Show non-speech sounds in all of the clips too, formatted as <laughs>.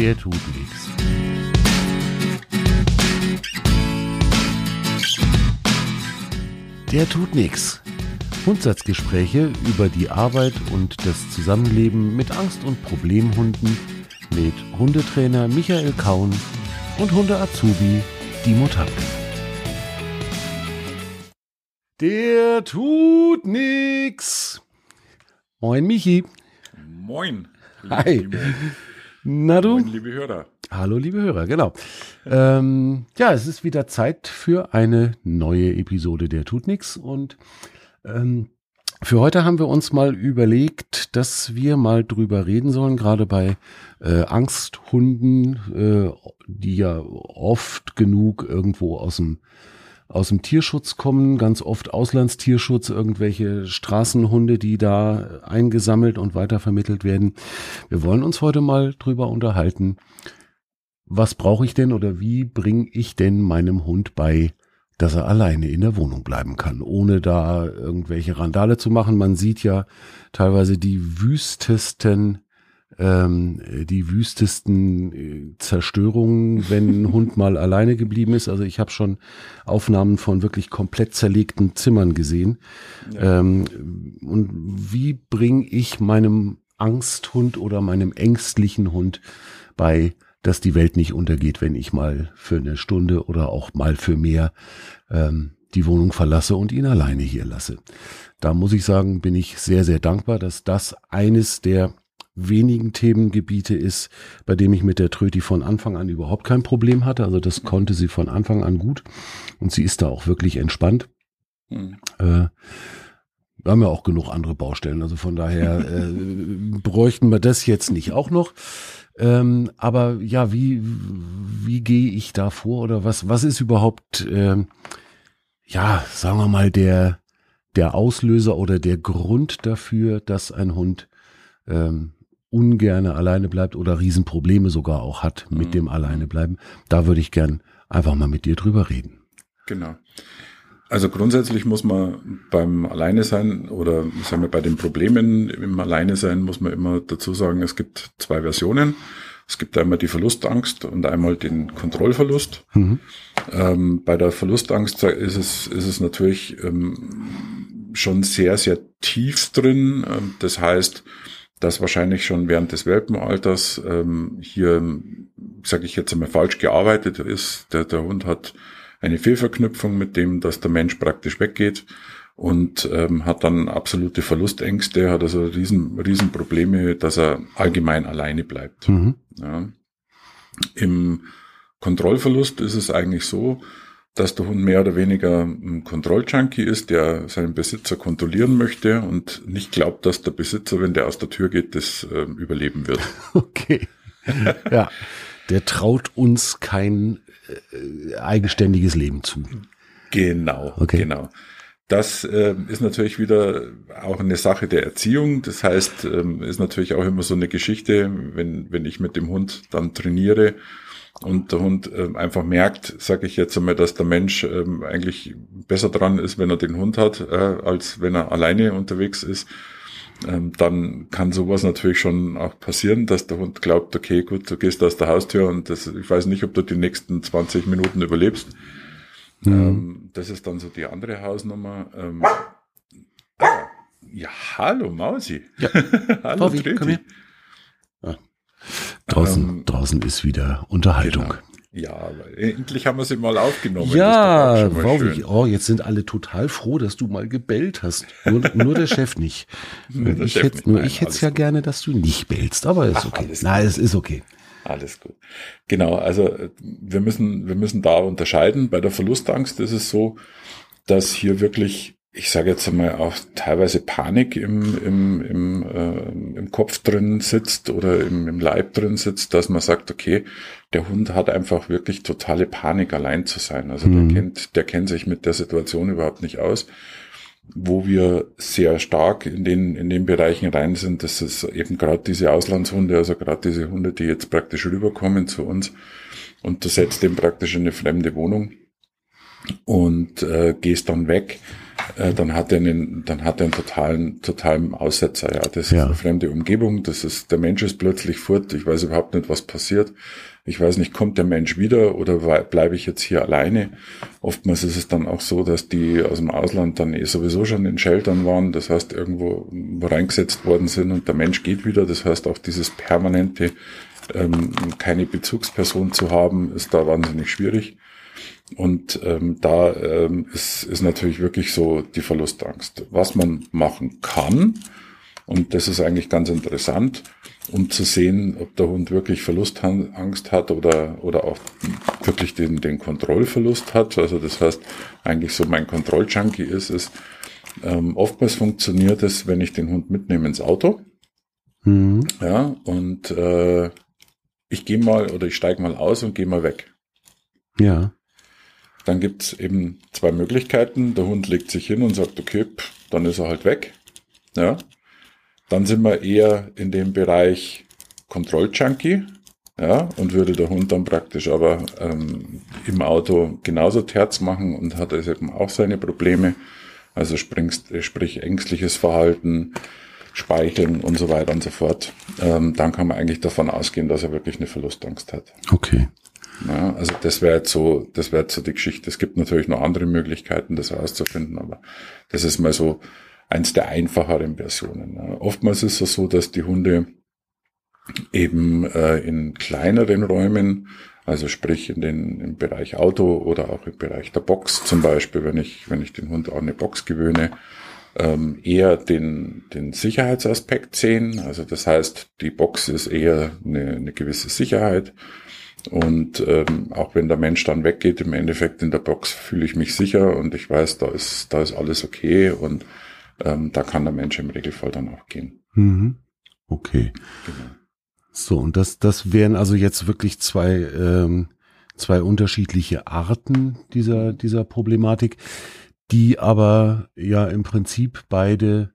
der tut nichts. Der tut nichts. Grundsatzgespräche über die Arbeit und das Zusammenleben mit Angst- und Problemhunden mit Hundetrainer Michael Kaun und Hunde-Azubi Dimo Tapke. Der tut nix. Moin Michi. Moin. Hi. Liebe, Na du? moin, liebe Hörer. Hallo, liebe Hörer, genau. ähm, ja, es ist wieder Zeit für eine neue Episode der Tut nix und ähm, für heute haben wir uns mal überlegt, dass wir mal drüber reden sollen, gerade bei äh, Angsthunden, äh, die ja oft genug irgendwo aus dem aus dem Tierschutz kommen, ganz oft Auslandstierschutz, irgendwelche Straßenhunde, die da eingesammelt und weitervermittelt werden. Wir wollen uns heute mal drüber unterhalten, was brauche ich denn oder wie bringe ich denn meinem Hund bei, dass er alleine in der Wohnung bleiben kann, ohne da irgendwelche Randale zu machen. Man sieht ja teilweise die wüstesten ähm, die wüstesten äh, Zerstörungen, wenn ein Hund mal alleine geblieben ist. Also ich habe schon Aufnahmen von wirklich komplett zerlegten Zimmern gesehen. Ähm, und wie bringe ich meinem Angsthund oder meinem ängstlichen Hund bei, dass die Welt nicht untergeht, wenn ich mal für eine Stunde oder auch mal für mehr ähm, die Wohnung verlasse und ihn alleine hier lasse. Da muss ich sagen, bin ich sehr, sehr dankbar, dass das eines der wenigen Themengebiete ist, bei dem ich mit der Tröti von Anfang an überhaupt kein Problem hatte. Also das konnte sie von Anfang an gut und sie ist da auch wirklich entspannt. Hm. Äh, wir haben ja auch genug andere Baustellen, also von daher <laughs> äh, bräuchten wir das jetzt nicht auch noch. Ähm, aber ja, wie, wie gehe ich da vor oder was, was ist überhaupt, ähm, ja, sagen wir mal, der, der Auslöser oder der Grund dafür, dass ein Hund ähm, ungerne alleine bleibt oder Riesenprobleme sogar auch hat mit Mhm. dem alleine bleiben. Da würde ich gern einfach mal mit dir drüber reden. Genau. Also grundsätzlich muss man beim Alleine sein oder sagen wir bei den Problemen im Alleine sein, muss man immer dazu sagen, es gibt zwei Versionen. Es gibt einmal die Verlustangst und einmal den Kontrollverlust. Mhm. Ähm, bei der Verlustangst ist es, ist es natürlich ähm, schon sehr, sehr tief drin. Ähm, das heißt, dass wahrscheinlich schon während des Welpenalters ähm, hier, sage ich jetzt einmal, falsch gearbeitet ist. Der, der Hund hat eine Fehlverknüpfung mit dem, dass der Mensch praktisch weggeht und ähm, hat dann absolute Verlustängste, hat also riesen, riesen Probleme, dass er allgemein alleine bleibt. Mhm. Ja. Im Kontrollverlust ist es eigentlich so, dass der Hund mehr oder weniger ein Kontrolljunkie ist, der seinen Besitzer kontrollieren möchte und nicht glaubt, dass der Besitzer, wenn der aus der Tür geht, das äh, überleben wird. <laughs> Okay. ja. Der traut uns kein äh, eigenständiges Leben zu. Genau, Okay. genau. Das äh, ist natürlich wieder auch eine Sache der Erziehung. Das heißt, ähm, ist natürlich auch immer so eine Geschichte, wenn, wenn ich mit dem Hund dann trainiere und der Hund ähm, einfach merkt, sage ich jetzt einmal, dass der Mensch ähm, eigentlich besser dran ist, wenn er den Hund hat, äh, als wenn er alleine unterwegs ist, ähm, dann kann sowas natürlich schon auch passieren, dass der Hund glaubt, okay, gut, du gehst aus der Haustür und das, ich weiß nicht, ob du die nächsten 20 Minuten überlebst. Ähm, das ist dann so die andere Hausnummer. Ähm, ah, ja, hallo Mausi. Ja. <laughs> hallo Bobby, komm her. Draußen, Ähm, draußen ist wieder Unterhaltung. Genau. Ja, endlich haben wir sie mal aufgenommen. Ja, Wowi, schön. oh, jetzt sind alle total froh, dass du mal gebellt hast. Nur, <laughs> nur der Chef nicht. Nur der ich Chef hätte, nicht. nur Nein, ich hätte es ja gut. gerne, dass du nicht bellst, aber ist Ach, okay. Nein, es ist okay. Alles gut. Genau, also äh, wir müssen, wir müssen da unterscheiden. Bei der Verlustangst ist es so, dass hier wirklich, ich sage jetzt einmal auch teilweise Panik im, im, im, äh, im Kopf drin sitzt oder im, im Leib drin sitzt, dass man sagt, okay, der Hund hat einfach wirklich totale Panik, allein zu sein. Also Mhm. der kennt, der kennt sich mit der Situation überhaupt nicht aus. Wo wir sehr stark in den, in den Bereichen rein sind, das ist eben gerade diese Auslandshunde, also gerade diese Hunde, die jetzt praktisch rüberkommen zu uns und du setzt den praktisch in eine fremde Wohnung und äh, gehst dann weg. Äh, dann hat er einen, dann hat er einen totalen, totalen Aussetzer. Ja, das ja. ist eine fremde Umgebung. Das ist, der Mensch ist plötzlich fort. Ich weiß überhaupt nicht, was passiert. Ich weiß nicht, kommt der Mensch wieder oder bleibe ich jetzt hier alleine? Oftmals ist es dann auch so, dass die aus dem Ausland dann eh sowieso schon in Sheltern waren. Das heißt, irgendwo reingesetzt worden sind und der Mensch geht wieder. Das heißt, auch dieses permanente, ähm, keine Bezugsperson zu haben, ist da wahnsinnig schwierig. Und ähm, da ähm, ist, ist natürlich wirklich so die Verlustangst. Was man machen kann, und das ist eigentlich ganz interessant, um zu sehen, ob der Hund wirklich Verlustangst hat oder, oder auch wirklich den, den Kontrollverlust hat. Also das heißt, eigentlich so mein Kontrolljunkie ist es. Ähm, oftmals funktioniert es, wenn ich den Hund mitnehme ins Auto. Mhm. Ja, und äh, ich gehe mal oder ich steige mal aus und gehe mal weg. Ja. Dann gibt's eben zwei Möglichkeiten. Der Hund legt sich hin und sagt, okay, pff, dann ist er halt weg. Ja. Dann sind wir eher in dem Bereich Kontrolljunkie. Ja, und würde der Hund dann praktisch aber ähm, im Auto genauso Terz machen und hat es eben auch seine Probleme. Also springst, sprich ängstliches Verhalten, Speicheln und so weiter und so fort. Ähm, dann kann man eigentlich davon ausgehen, dass er wirklich eine Verlustangst hat. Okay. Ja, also das wäre jetzt so, das wäre jetzt so die Geschichte. Es gibt natürlich noch andere Möglichkeiten, das herauszufinden, aber das ist mal so eins der einfacheren Versionen. Ja. Oftmals ist es so, dass die Hunde eben äh, in kleineren Räumen, also sprich in den im Bereich Auto oder auch im Bereich der Box zum Beispiel, wenn ich wenn ich den Hund an eine Box gewöhne, ähm, eher den den Sicherheitsaspekt sehen. Also das heißt, die Box ist eher eine, eine gewisse Sicherheit und ähm, auch wenn der Mensch dann weggeht, im Endeffekt in der Box fühle ich mich sicher und ich weiß, da ist, da ist alles okay und ähm, da kann der Mensch im Regelfall dann auch gehen. Mhm. Okay. Genau. So, und das, das wären also jetzt wirklich zwei, ähm, zwei unterschiedliche Arten dieser, dieser Problematik, die aber ja im Prinzip beide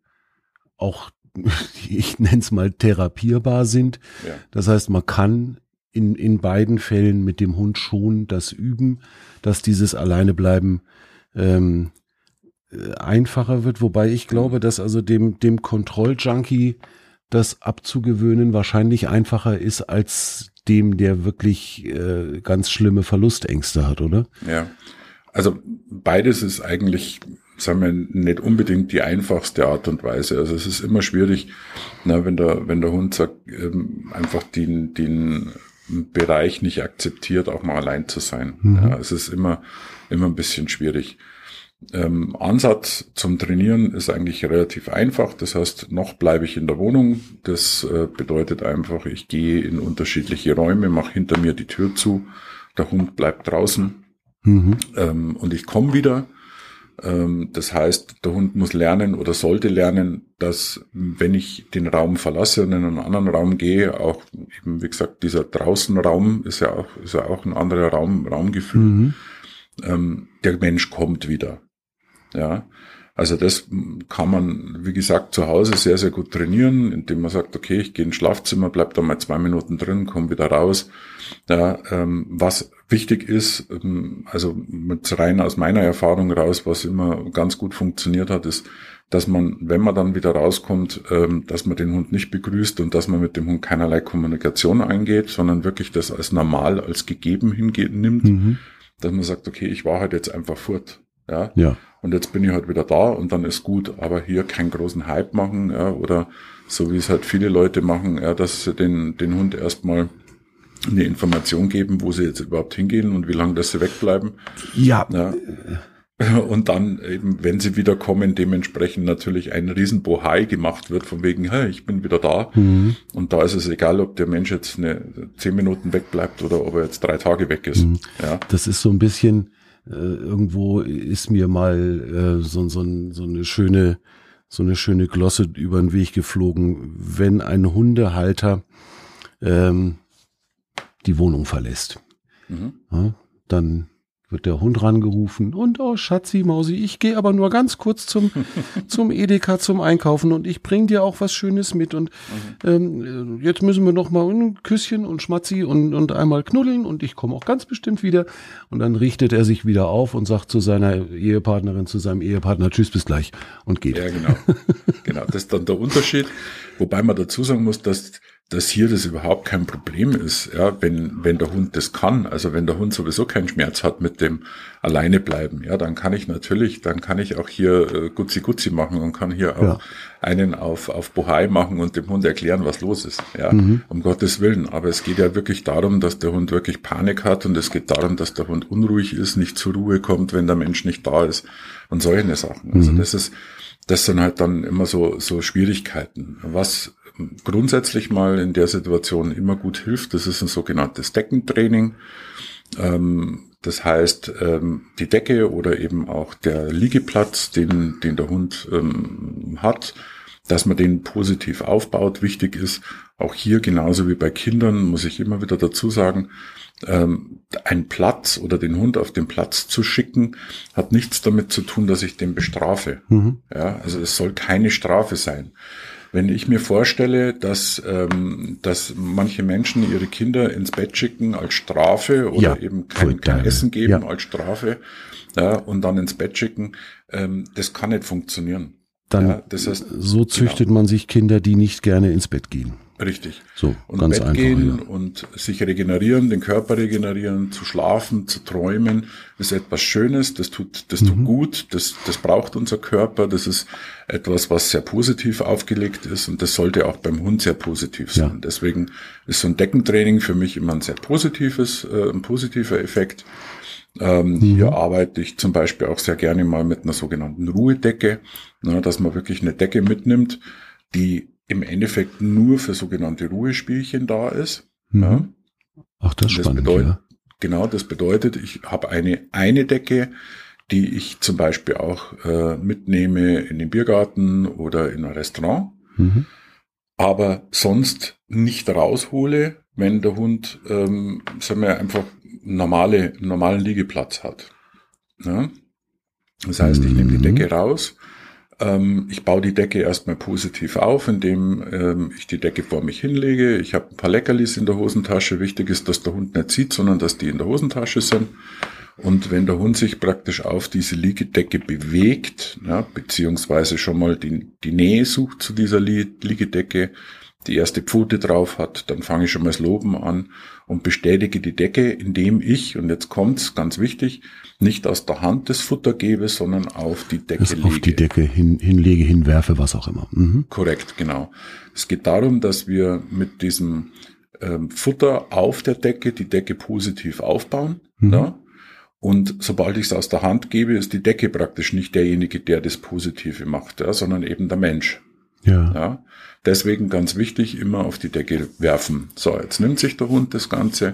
auch, <laughs> ich nenne es mal, therapierbar sind. Ja. Das heißt, man kann in, in beiden Fällen mit dem Hund schon das üben, dass dieses Alleinebleiben ähm, äh, einfacher wird, wobei ich glaube, dass also dem, dem Kontrolljunkie das abzugewöhnen wahrscheinlich einfacher ist als dem, der wirklich äh, ganz schlimme Verlustängste hat, oder? Ja. Also beides ist eigentlich, sagen wir, nicht unbedingt die einfachste Art und Weise. Also es ist immer schwierig, na, wenn der, wenn der Hund sagt, ähm, einfach den, den Bereich nicht akzeptiert, auch mal allein zu sein. Mhm. Ja, es ist immer, immer ein bisschen schwierig. Ähm, Ansatz zum Trainieren ist eigentlich relativ einfach. Das heißt, noch bleibe ich in der Wohnung. Das äh, bedeutet einfach, ich gehe in unterschiedliche Räume, mache hinter mir die Tür zu, der Hund bleibt draußen mhm. ähm, und ich komme wieder. Ähm, das heißt, der Hund muss lernen oder sollte lernen, dass wenn ich den Raum verlasse und in einen anderen Raum gehe, auch eben, wie gesagt, dieser Draußenraum ist ja auch, ist ja auch ein anderer Raum, Raumgefühl, mhm. ähm, der Mensch kommt wieder. Ja. Also das kann man, wie gesagt, zu Hause sehr, sehr gut trainieren, indem man sagt, okay, ich gehe ins Schlafzimmer, bleib da mal zwei Minuten drin, komme wieder raus. Ja, ähm, was wichtig ist, ähm, also mit rein aus meiner Erfahrung raus, was immer ganz gut funktioniert hat, ist, dass man, wenn man dann wieder rauskommt, ähm, dass man den Hund nicht begrüßt und dass man mit dem Hund keinerlei Kommunikation eingeht, sondern wirklich das als normal, als gegeben hingeht, nimmt, mhm. dass man sagt, okay, ich war halt jetzt einfach fort. Ja. ja. Und jetzt bin ich halt wieder da und dann ist gut. Aber hier keinen großen Hype machen, ja, oder so wie es halt viele Leute machen, ja, dass sie den, den Hund erstmal eine Information geben, wo sie jetzt überhaupt hingehen und wie lange dass sie wegbleiben. Ja. ja. Und dann eben, wenn sie wieder kommen, dementsprechend natürlich ein riesen Bohai gemacht wird, von wegen, hey, ich bin wieder da. Mhm. Und da ist es egal, ob der Mensch jetzt eine zehn Minuten wegbleibt oder ob er jetzt drei Tage weg ist. Mhm. Ja. Das ist so ein bisschen, äh, irgendwo ist mir mal äh, so, so, so eine schöne, so eine schöne Glosse über den Weg geflogen, wenn ein Hundehalter ähm, die Wohnung verlässt. Mhm. Ja, dann wird der Hund rangerufen und oh Schatzi, Mausi, ich gehe aber nur ganz kurz zum, <laughs> zum Edeka zum Einkaufen und ich bring dir auch was Schönes mit und mhm. ähm, jetzt müssen wir noch mal ein Küsschen und Schmatzi und, und einmal knuddeln und ich komme auch ganz bestimmt wieder und dann richtet er sich wieder auf und sagt zu seiner Ehepartnerin, zu seinem Ehepartner, tschüss, bis gleich und geht. Ja, genau. genau, das ist dann der Unterschied, wobei man dazu sagen muss, dass dass hier das überhaupt kein Problem ist, ja, wenn, wenn der Hund das kann, also wenn der Hund sowieso keinen Schmerz hat mit dem alleine bleiben, ja, dann kann ich natürlich, dann kann ich auch hier äh, Gutzi Gutzi machen und kann hier auch ja. einen auf, auf Bohai machen und dem Hund erklären, was los ist, ja, mhm. um Gottes Willen. Aber es geht ja wirklich darum, dass der Hund wirklich Panik hat und es geht darum, dass der Hund unruhig ist, nicht zur Ruhe kommt, wenn der Mensch nicht da ist und solche Sachen. Also mhm. das ist, das sind halt dann immer so, so Schwierigkeiten. Was grundsätzlich mal in der Situation immer gut hilft, das ist ein sogenanntes Deckentraining. Ähm, das heißt, ähm, die Decke oder eben auch der Liegeplatz, den, den der Hund ähm, hat, dass man den positiv aufbaut. Wichtig ist, auch hier genauso wie bei Kindern, muss ich immer wieder dazu sagen, ähm, ein Platz oder den Hund auf den Platz zu schicken, hat nichts damit zu tun, dass ich den bestrafe. Mhm. Ja, also es soll keine Strafe sein. Wenn ich mir vorstelle, dass, ähm, dass manche Menschen ihre Kinder ins Bett schicken als Strafe oder ja, eben kein, kein Essen geben ja. als Strafe ja, und dann ins Bett schicken, ähm, das kann nicht funktionieren. Dann das heißt, so züchtet genau. man sich Kinder, die nicht gerne ins Bett gehen. Richtig. So, und ganz Bett einfach, gehen ja. und sich regenerieren, den Körper regenerieren, zu schlafen, zu träumen, ist etwas Schönes, das tut, das mhm. tut gut, das, das braucht unser Körper, das ist etwas, was sehr positiv aufgelegt ist und das sollte auch beim Hund sehr positiv sein. Ja. Deswegen ist so ein Deckentraining für mich immer ein sehr positives, äh, ein positiver Effekt. Ähm, mhm. Hier arbeite ich zum Beispiel auch sehr gerne mal mit einer sogenannten Ruhedecke, na, dass man wirklich eine Decke mitnimmt, die im Endeffekt nur für sogenannte Ruhespielchen da ist. Mhm. Ja. Ach, das ist spannend. Bedeutet, ja. Genau, das bedeutet, ich habe eine, eine Decke, die ich zum Beispiel auch äh, mitnehme in den Biergarten oder in ein Restaurant, mhm. aber sonst nicht raushole, wenn der Hund, ähm, sagen wir einfach normale, normalen Liegeplatz hat. Ja? Das heißt, ich nehme die mhm. Decke raus, ich baue die Decke erstmal positiv auf, indem ähm, ich die Decke vor mich hinlege. Ich habe ein paar Leckerlis in der Hosentasche. Wichtig ist, dass der Hund nicht sieht, sondern dass die in der Hosentasche sind. Und wenn der Hund sich praktisch auf diese Liegedecke bewegt, ja, beziehungsweise schon mal die, die Nähe sucht zu dieser Liegedecke, die erste Pfote drauf hat, dann fange ich schon mal das Loben an und bestätige die Decke, indem ich, und jetzt kommt's, ganz wichtig, nicht aus der Hand das Futter gebe, sondern auf die Decke lege. Auf die Decke hin, hinlege, hinwerfe, was auch immer. Mhm. Korrekt, genau. Es geht darum, dass wir mit diesem ähm, Futter auf der Decke die Decke positiv aufbauen. Mhm. Ja? Und sobald ich es aus der Hand gebe, ist die Decke praktisch nicht derjenige, der das Positive macht, ja, sondern eben der Mensch. Ja. ja. Deswegen ganz wichtig, immer auf die Decke werfen. So, jetzt nimmt sich der Hund das Ganze,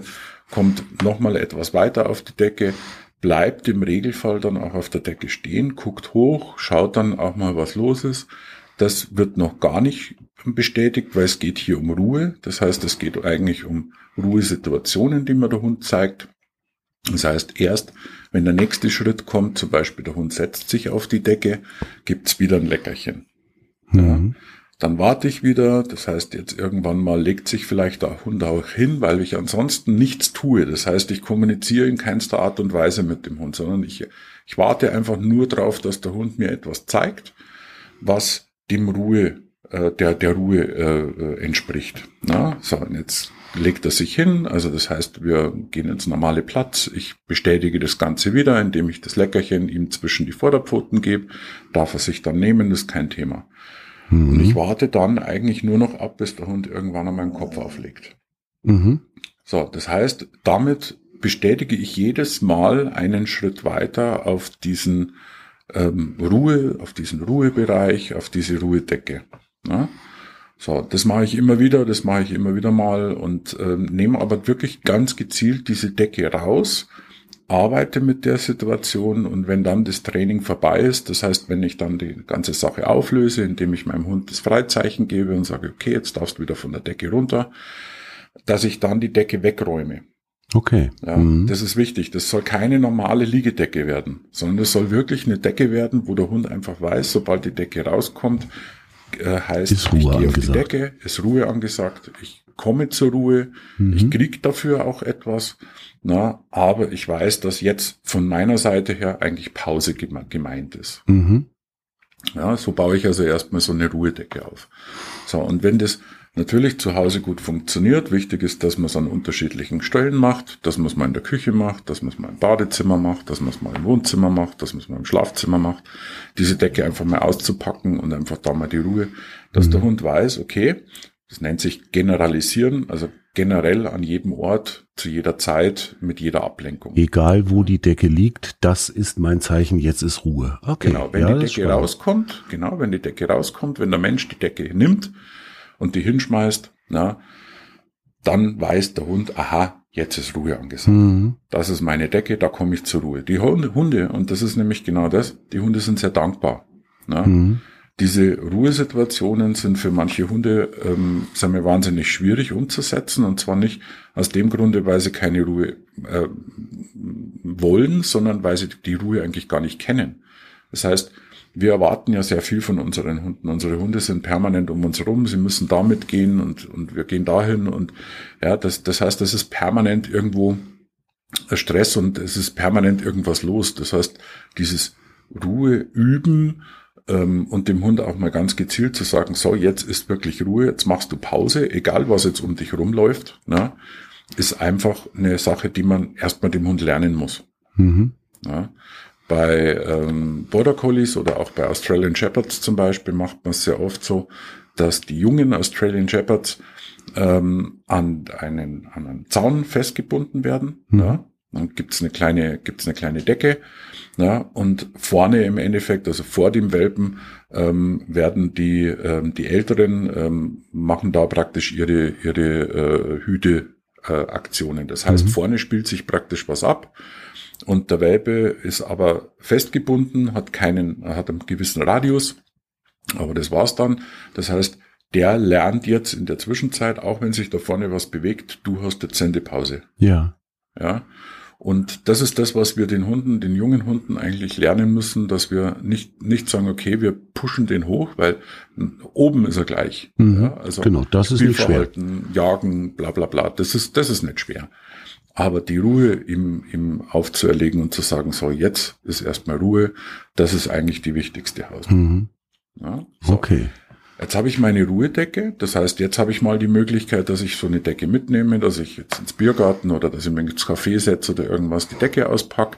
kommt nochmal etwas weiter auf die Decke, bleibt im Regelfall dann auch auf der Decke stehen, guckt hoch, schaut dann auch mal, was los ist. Das wird noch gar nicht bestätigt, weil es geht hier um Ruhe. Das heißt, es geht eigentlich um Ruhesituationen, die mir der Hund zeigt. Das heißt, erst wenn der nächste Schritt kommt, zum Beispiel der Hund setzt sich auf die Decke, gibt's wieder ein Leckerchen. Mhm. Ja. Dann warte ich wieder, das heißt jetzt irgendwann mal legt sich vielleicht der Hund auch hin, weil ich ansonsten nichts tue. Das heißt, ich kommuniziere in keinster Art und Weise mit dem Hund, sondern ich, ich warte einfach nur darauf, dass der Hund mir etwas zeigt, was dem Ruhe, äh, der, der Ruhe äh, entspricht. Na, so, und jetzt legt er sich hin, also das heißt, wir gehen ins normale Platz. Ich bestätige das Ganze wieder, indem ich das Leckerchen ihm zwischen die Vorderpfoten gebe. Darf er sich dann nehmen, ist kein Thema. Mhm. Und ich warte dann eigentlich nur noch ab, bis der Hund irgendwann an meinen Kopf auflegt. Mhm. So, das heißt, damit bestätige ich jedes Mal einen Schritt weiter auf diesen ähm, Ruhe, auf diesen Ruhebereich, auf diese Ruhedecke. Ja? So, das mache ich immer wieder, das mache ich immer wieder mal und ähm, nehme aber wirklich ganz gezielt diese Decke raus arbeite mit der Situation und wenn dann das Training vorbei ist, das heißt, wenn ich dann die ganze Sache auflöse, indem ich meinem Hund das Freizeichen gebe und sage, okay, jetzt darfst du wieder von der Decke runter, dass ich dann die Decke wegräume. Okay. Ja, mhm. Das ist wichtig. Das soll keine normale Liegedecke werden, sondern es soll wirklich eine Decke werden, wo der Hund einfach weiß, sobald die Decke rauskommt, äh, heißt, ich gehe auf die Decke, ist Ruhe angesagt, ich komme zur Ruhe, mhm. ich krieg dafür auch etwas, na, aber ich weiß, dass jetzt von meiner Seite her eigentlich Pause gemeint ist. Mhm. Ja, so baue ich also erstmal so eine Ruhedecke auf. So, und wenn das natürlich zu Hause gut funktioniert. Wichtig ist, dass man es an unterschiedlichen Stellen macht, dass man es mal in der Küche macht, dass man es mal im Badezimmer macht, dass man es mal im Wohnzimmer macht, dass man es mal im Schlafzimmer macht. Diese Decke einfach mal auszupacken und einfach da mal die Ruhe, dass mhm. der Hund weiß, okay, das nennt sich generalisieren, also generell an jedem Ort, zu jeder Zeit, mit jeder Ablenkung. Egal wo die Decke liegt, das ist mein Zeichen, jetzt ist Ruhe. Okay. Genau, wenn ja, die Decke rauskommt, genau, wenn die Decke rauskommt, wenn der Mensch die Decke nimmt, und die hinschmeißt, na, dann weiß der Hund, aha, jetzt ist Ruhe angesagt. Mhm. Das ist meine Decke, da komme ich zur Ruhe. Die Hunde, und das ist nämlich genau das, die Hunde sind sehr dankbar. Na? Mhm. Diese Ruhesituationen sind für manche Hunde, ähm, sagen wir, wahnsinnig schwierig umzusetzen. Und zwar nicht aus dem Grunde, weil sie keine Ruhe äh, wollen, sondern weil sie die Ruhe eigentlich gar nicht kennen. Das heißt, wir erwarten ja sehr viel von unseren Hunden. Unsere Hunde sind permanent um uns rum, sie müssen damit gehen und, und wir gehen dahin und ja, das, das heißt, das ist permanent irgendwo Stress und es ist permanent irgendwas los. Das heißt, dieses Ruhe üben ähm, und dem Hund auch mal ganz gezielt zu sagen, so, jetzt ist wirklich Ruhe, jetzt machst du Pause, egal was jetzt um dich rumläuft, ne, ist einfach eine Sache, die man erstmal dem Hund lernen muss. Mhm. Ja. Bei ähm, Border Collies oder auch bei Australian Shepherds zum Beispiel macht man es sehr oft so, dass die jungen Australian Shepherds ähm, an einen, an einen Zaun festgebunden werden. Mhm. Ja? Dann gibt's eine kleine, gibt's eine kleine Decke. Ja? Und vorne im Endeffekt, also vor dem Welpen, ähm, werden die, ähm, die Älteren ähm, machen da praktisch ihre, ihre äh, Hüte äh. Das heißt, mhm. vorne spielt sich praktisch was ab und der Welpe ist aber festgebunden, hat keinen, hat einen gewissen Radius. Aber das war's dann. Das heißt, der lernt jetzt in der Zwischenzeit, auch wenn sich da vorne was bewegt, du hast jetzt Sendepause. Ja. Ja. Und das ist das, was wir den Hunden, den jungen Hunden eigentlich lernen müssen, dass wir nicht, nicht sagen, okay, wir pushen den hoch, weil oben ist er gleich. Mhm, ja, also genau, das ist nicht schwer. Jagen, bla, bla, bla. Das ist, das ist nicht schwer. Aber die Ruhe ihm, ihm aufzuerlegen und zu sagen, so jetzt ist erstmal Ruhe, das ist eigentlich die wichtigste Hausnummer. Mhm. Ja, so. Okay. Jetzt habe ich meine Ruhedecke, das heißt, jetzt habe ich mal die Möglichkeit, dass ich so eine Decke mitnehme, dass ich jetzt ins Biergarten oder dass ich mir ins Café setze oder irgendwas die Decke auspack.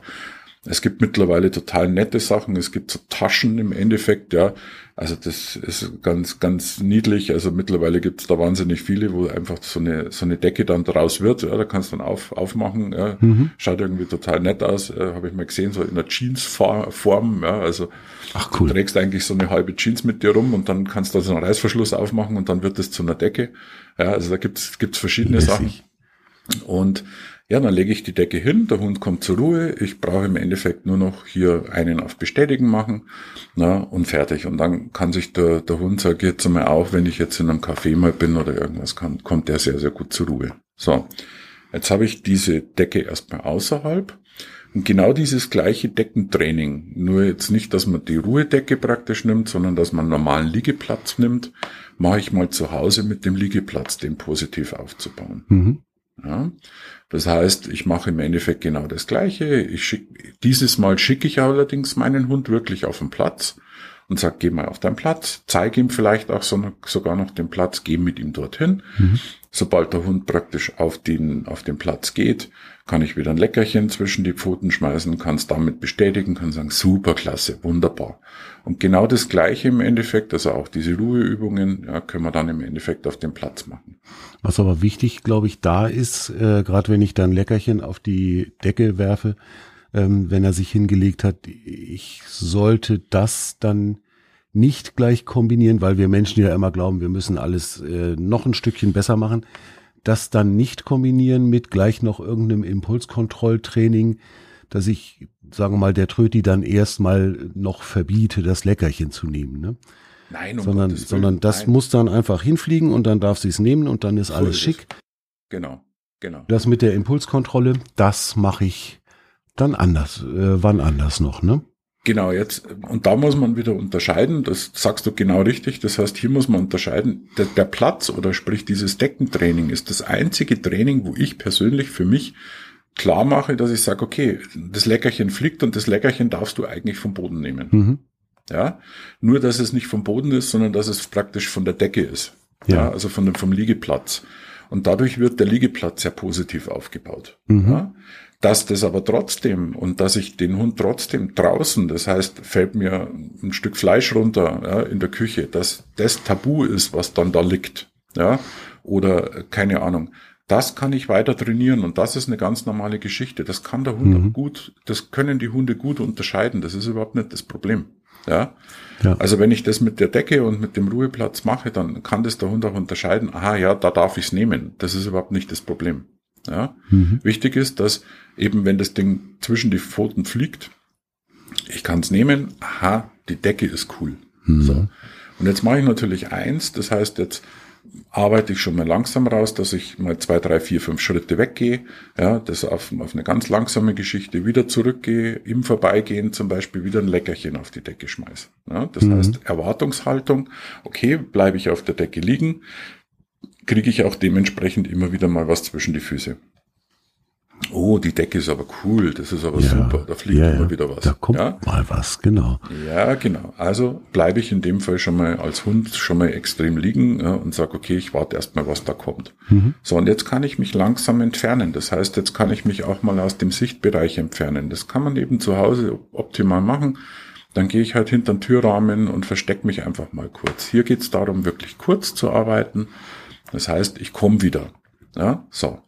Es gibt mittlerweile total nette Sachen. Es gibt so Taschen im Endeffekt, ja. Also das ist ganz, ganz niedlich. Also mittlerweile gibt es da wahnsinnig viele, wo einfach so eine, so eine Decke dann draus wird. Ja, da kannst du dann auf, aufmachen. Ja. Mhm. Schaut irgendwie total nett aus. Äh, Habe ich mal gesehen, so in der Jeans-Form. Ja, also Ach, cool. du trägst eigentlich so eine halbe Jeans mit dir rum und dann kannst du so einen Reißverschluss aufmachen und dann wird es zu einer Decke. Ja, also da gibt's gibt's verschiedene Lässig. Sachen. Und ja, dann lege ich die Decke hin, der Hund kommt zur Ruhe, ich brauche im Endeffekt nur noch hier einen auf Bestätigen machen na, und fertig. Und dann kann sich der, der Hund, sag ich jetzt einmal auch, wenn ich jetzt in einem Café mal bin oder irgendwas, kann, kommt der sehr, sehr gut zur Ruhe. So, jetzt habe ich diese Decke erstmal außerhalb. Und genau dieses gleiche Deckentraining, nur jetzt nicht, dass man die Ruhedecke praktisch nimmt, sondern dass man einen normalen Liegeplatz nimmt, mache ich mal zu Hause mit dem Liegeplatz, den positiv aufzubauen. Mhm. Ja, das heißt, ich mache im Endeffekt genau das Gleiche. Ich schick, dieses Mal schicke ich allerdings meinen Hund wirklich auf den Platz und sage, geh mal auf deinen Platz, zeige ihm vielleicht auch so, sogar noch den Platz, geh mit ihm dorthin. Mhm. Sobald der Hund praktisch auf den, auf den Platz geht, kann ich wieder ein Leckerchen zwischen die Pfoten schmeißen, kann es damit bestätigen, kann sagen, super klasse, wunderbar. Und genau das Gleiche im Endeffekt, also auch diese Ruheübungen, ja, können wir dann im Endeffekt auf dem Platz machen. Was aber wichtig, glaube ich, da ist, äh, gerade wenn ich dann Leckerchen auf die Decke werfe, ähm, wenn er sich hingelegt hat, ich sollte das dann nicht gleich kombinieren, weil wir Menschen ja immer glauben, wir müssen alles äh, noch ein Stückchen besser machen das dann nicht kombinieren mit gleich noch irgendeinem Impulskontrolltraining, dass ich, sagen wir mal, der Tröti dann erstmal noch verbiete, das Leckerchen zu nehmen. Ne? Nein, um sondern, sondern das Nein. muss dann einfach hinfliegen und dann darf sie es nehmen und dann ist so alles ist schick. Genau. Genau. Das mit der Impulskontrolle, das mache ich dann anders, äh, wann anders noch, ne? Genau, jetzt, und da muss man wieder unterscheiden, das sagst du genau richtig, das heißt, hier muss man unterscheiden, der, der Platz oder sprich dieses Deckentraining ist das einzige Training, wo ich persönlich für mich klar mache, dass ich sage, okay, das Leckerchen fliegt und das Leckerchen darfst du eigentlich vom Boden nehmen. Mhm. Ja, nur dass es nicht vom Boden ist, sondern dass es praktisch von der Decke ist. Ja, ja also von dem, vom Liegeplatz. Und dadurch wird der Liegeplatz sehr positiv aufgebaut. Mhm. Ja? Dass das aber trotzdem und dass ich den Hund trotzdem draußen, das heißt, fällt mir ein Stück Fleisch runter ja, in der Küche, dass das Tabu ist, was dann da liegt. Ja, oder keine Ahnung. Das kann ich weiter trainieren und das ist eine ganz normale Geschichte. Das kann der Hund mhm. gut, das können die Hunde gut unterscheiden. Das ist überhaupt nicht das Problem. Ja? ja? Also wenn ich das mit der Decke und mit dem Ruheplatz mache, dann kann das der Hund auch unterscheiden, aha, ja, da darf ich es nehmen. Das ist überhaupt nicht das Problem. Ja? Mhm. Wichtig ist, dass eben, wenn das Ding zwischen die Pfoten fliegt, ich kann es nehmen, aha, die Decke ist cool. Mhm. So. Und jetzt mache ich natürlich eins, das heißt jetzt arbeite ich schon mal langsam raus, dass ich mal zwei, drei, vier, fünf Schritte weggehe, ja, das auf, auf eine ganz langsame Geschichte wieder zurückgehe, im Vorbeigehen zum Beispiel wieder ein Leckerchen auf die Decke schmeiße. Ja, das mhm. heißt Erwartungshaltung, okay, bleibe ich auf der Decke liegen, kriege ich auch dementsprechend immer wieder mal was zwischen die Füße. Oh, die Decke ist aber cool, das ist aber ja, super, da fliegt ja, immer wieder was. Da kommt ja? mal was, genau. Ja, genau. Also bleibe ich in dem Fall schon mal als Hund schon mal extrem liegen und sage, okay, ich warte erstmal, was da kommt. Mhm. So, und jetzt kann ich mich langsam entfernen. Das heißt, jetzt kann ich mich auch mal aus dem Sichtbereich entfernen. Das kann man eben zu Hause optimal machen. Dann gehe ich halt hinter den Türrahmen und verstecke mich einfach mal kurz. Hier geht es darum, wirklich kurz zu arbeiten. Das heißt, ich komme wieder. Ja, so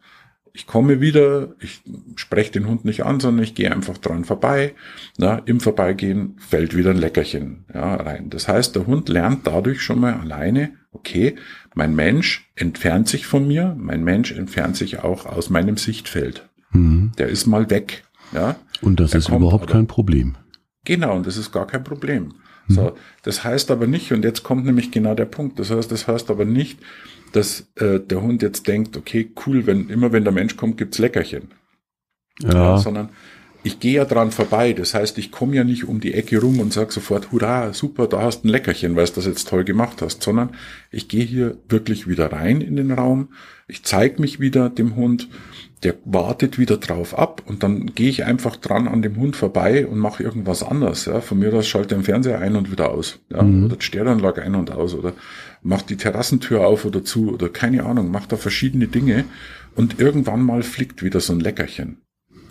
ich komme wieder, ich spreche den Hund nicht an, sondern ich gehe einfach dran vorbei. Na, Im Vorbeigehen fällt wieder ein Leckerchen ja, rein. Das heißt, der Hund lernt dadurch schon mal alleine, okay, mein Mensch entfernt sich von mir, mein Mensch entfernt sich auch aus meinem Sichtfeld. Mhm. Der ist mal weg. Ja. Und das ist überhaupt aber, kein Problem. Genau, und das ist gar kein Problem. Mhm. So, das heißt aber nicht, und jetzt kommt nämlich genau der Punkt, das heißt, das heißt aber nicht, dass äh, der Hund jetzt denkt, okay, cool, wenn immer wenn der Mensch kommt, gibt's Leckerchen. Ja. ja sondern ich gehe ja dran vorbei. Das heißt, ich komme ja nicht um die Ecke rum und sage sofort, hurra, super, da hast ein Leckerchen, weil du das jetzt toll gemacht hast, sondern ich gehe hier wirklich wieder rein in den Raum. Ich zeige mich wieder dem Hund der wartet wieder drauf ab und dann gehe ich einfach dran an dem Hund vorbei und mache irgendwas anders. Ja. Von mir aus schalte den Fernseher ein und wieder aus. Ja. Mhm. Oder die Sternanlage ein und aus. Oder macht die Terrassentür auf oder zu. Oder keine Ahnung, macht da verschiedene Dinge. Und irgendwann mal fliegt wieder so ein Leckerchen.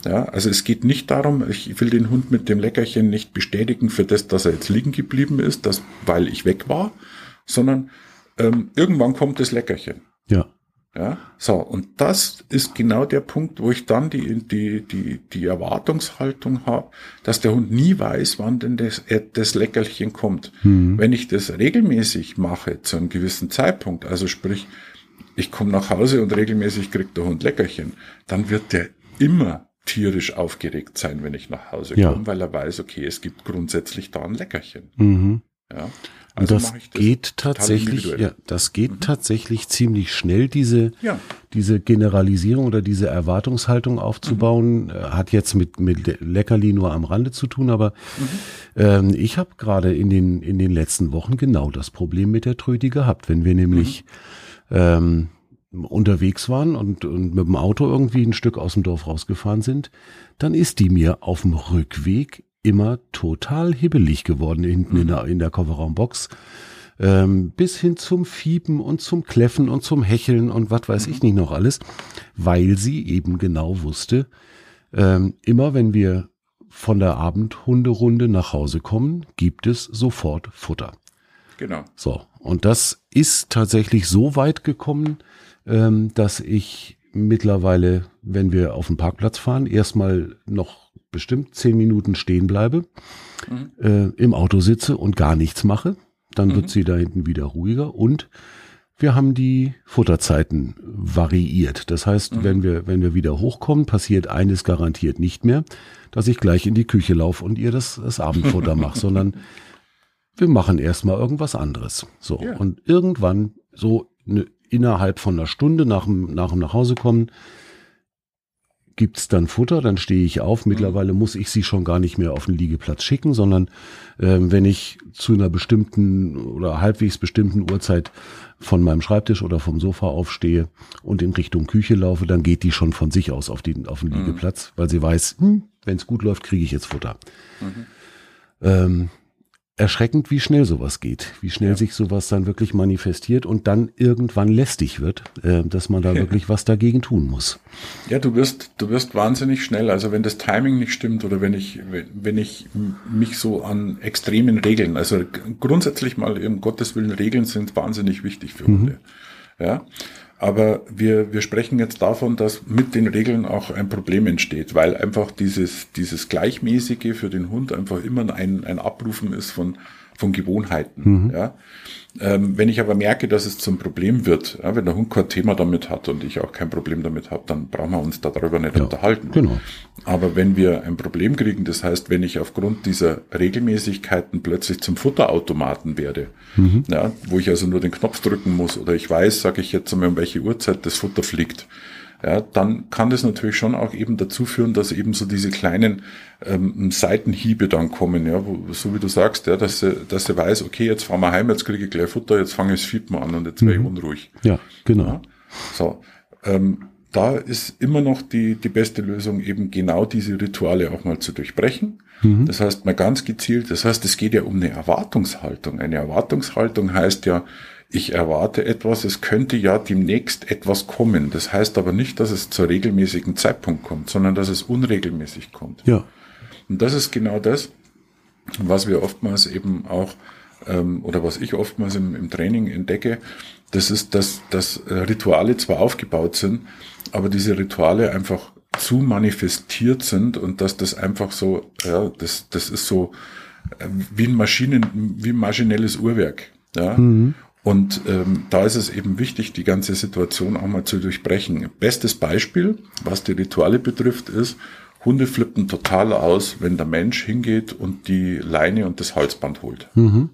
Ja, also es geht nicht darum, ich will den Hund mit dem Leckerchen nicht bestätigen für das, dass er jetzt liegen geblieben ist, dass, weil ich weg war, sondern ähm, irgendwann kommt das Leckerchen. Ja. Ja, so, und das ist genau der Punkt, wo ich dann die, die, die, die Erwartungshaltung habe, dass der Hund nie weiß, wann denn das, das Leckerchen kommt. Mhm. Wenn ich das regelmäßig mache, zu einem gewissen Zeitpunkt, also sprich, ich komme nach Hause und regelmäßig kriegt der Hund Leckerchen, dann wird der immer tierisch aufgeregt sein, wenn ich nach Hause komme, ja. weil er weiß, okay, es gibt grundsätzlich da ein Leckerchen. Mhm. Ja. Also das, das, geht tatsächlich, ja, das geht mhm. tatsächlich ziemlich schnell, diese, ja. diese Generalisierung oder diese Erwartungshaltung aufzubauen. Mhm. Äh, hat jetzt mit, mit Leckerli nur am Rande zu tun, aber mhm. ähm, ich habe gerade in den, in den letzten Wochen genau das Problem mit der Tröti gehabt. Wenn wir nämlich mhm. ähm, unterwegs waren und, und mit dem Auto irgendwie ein Stück aus dem Dorf rausgefahren sind, dann ist die mir auf dem Rückweg immer total hibbelig geworden hinten mhm. in, der, in der Kofferraumbox. Ähm, bis hin zum Fiepen und zum Kläffen und zum Hecheln und was weiß mhm. ich nicht noch alles, weil sie eben genau wusste, ähm, immer wenn wir von der Abendhunderunde nach Hause kommen, gibt es sofort Futter. Genau. So, und das ist tatsächlich so weit gekommen, ähm, dass ich mittlerweile, wenn wir auf den Parkplatz fahren, erstmal noch bestimmt zehn Minuten stehen bleibe, mhm. äh, im Auto sitze und gar nichts mache, dann mhm. wird sie da hinten wieder ruhiger und wir haben die Futterzeiten variiert. Das heißt, mhm. wenn wir, wenn wir wieder hochkommen, passiert eines garantiert nicht mehr, dass ich gleich in die Küche laufe und ihr das, das Abendfutter <laughs> mache, sondern wir machen erstmal irgendwas anderes. So. Ja. Und irgendwann, so ne, innerhalb von einer Stunde nach dem, nach dem Nachhausekommen, gibt's dann Futter, dann stehe ich auf. Mittlerweile muss ich sie schon gar nicht mehr auf den Liegeplatz schicken, sondern äh, wenn ich zu einer bestimmten oder halbwegs bestimmten Uhrzeit von meinem Schreibtisch oder vom Sofa aufstehe und in Richtung Küche laufe, dann geht die schon von sich aus auf den, auf den mhm. Liegeplatz, weil sie weiß, hm, wenn es gut läuft, kriege ich jetzt Futter. Mhm. Ähm, erschreckend, wie schnell sowas geht, wie schnell ja. sich sowas dann wirklich manifestiert und dann irgendwann lästig wird, äh, dass man da ja. <laughs> wirklich was dagegen tun muss. Ja, du wirst, du wirst wahnsinnig schnell. Also wenn das Timing nicht stimmt oder wenn ich, wenn ich mich so an extremen Regeln, also grundsätzlich mal um Gottes Willen Regeln sind wahnsinnig wichtig für Hunde. Mhm. Ja. Aber wir, wir sprechen jetzt davon, dass mit den Regeln auch ein Problem entsteht, weil einfach dieses, dieses Gleichmäßige für den Hund einfach immer ein, ein Abrufen ist von, von Gewohnheiten. Mhm. Ja. Ähm, wenn ich aber merke, dass es zum Problem wird, ja, wenn der Hund kein Thema damit hat und ich auch kein Problem damit habe, dann brauchen wir uns darüber nicht ja, unterhalten. Genau. Aber wenn wir ein Problem kriegen, das heißt, wenn ich aufgrund dieser Regelmäßigkeiten plötzlich zum Futterautomaten werde, mhm. ja, wo ich also nur den Knopf drücken muss oder ich weiß, sage ich jetzt einmal, um welche Uhrzeit das Futter fliegt, ja, dann kann das natürlich schon auch eben dazu führen, dass eben so diese kleinen ähm, Seitenhiebe dann kommen, ja, wo, so wie du sagst, ja, dass sie, dass sie weiß, okay, jetzt fahren wir heim, jetzt kriege ich gleich Futter, jetzt fange ich das Fiepen an und jetzt mhm. werde ich unruhig. Ja, genau. Ja, so, ähm, da ist immer noch die, die beste Lösung, eben genau diese Rituale auch mal zu durchbrechen. Mhm. Das heißt, mal ganz gezielt, das heißt, es geht ja um eine Erwartungshaltung. Eine Erwartungshaltung heißt ja, ich erwarte etwas, es könnte ja demnächst etwas kommen. Das heißt aber nicht, dass es zur regelmäßigen Zeitpunkt kommt, sondern dass es unregelmäßig kommt. Ja. Und das ist genau das, was wir oftmals eben auch, ähm, oder was ich oftmals im, im Training entdecke, das ist, dass, dass Rituale zwar aufgebaut sind, aber diese Rituale einfach zu manifestiert sind und dass das einfach so, ja, das, das ist so äh, wie ein Maschinen, wie ein maschinelles Uhrwerk. Ja. Mhm. Und ähm, da ist es eben wichtig, die ganze Situation auch mal zu durchbrechen. Bestes Beispiel, was die Rituale betrifft, ist, Hunde flippen total aus, wenn der Mensch hingeht und die Leine und das Halsband holt. Mhm.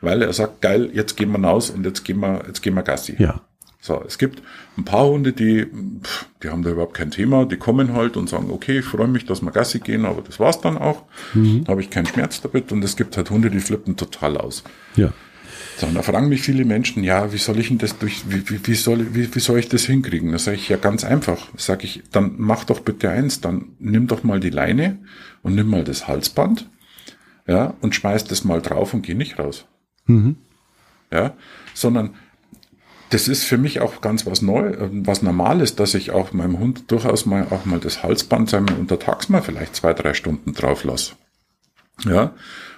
Weil er sagt, geil, jetzt gehen wir raus und jetzt gehen wir, jetzt gehen wir Gassi. Ja. So, es gibt ein paar Hunde, die, die haben da überhaupt kein Thema, die kommen halt und sagen, okay, ich freue mich, dass wir Gassi gehen, aber das war's dann auch. Mhm. Da habe ich keinen Schmerz damit. Und es gibt halt Hunde, die flippen total aus. Ja. So, und da fragen mich viele Menschen, ja, wie soll ich denn das durch, wie, wie, wie soll, wie, wie soll ich das hinkriegen? Da sage ich, ja, ganz einfach. Sag ich, dann mach doch bitte eins, dann nimm doch mal die Leine und nimm mal das Halsband, ja, und schmeiß das mal drauf und geh nicht raus. Mhm. Ja, sondern das ist für mich auch ganz was Neues, was Normales, dass ich auch meinem Hund durchaus mal auch mal das Halsband wir, untertags mal vielleicht zwei, drei Stunden drauf lasse. Ja.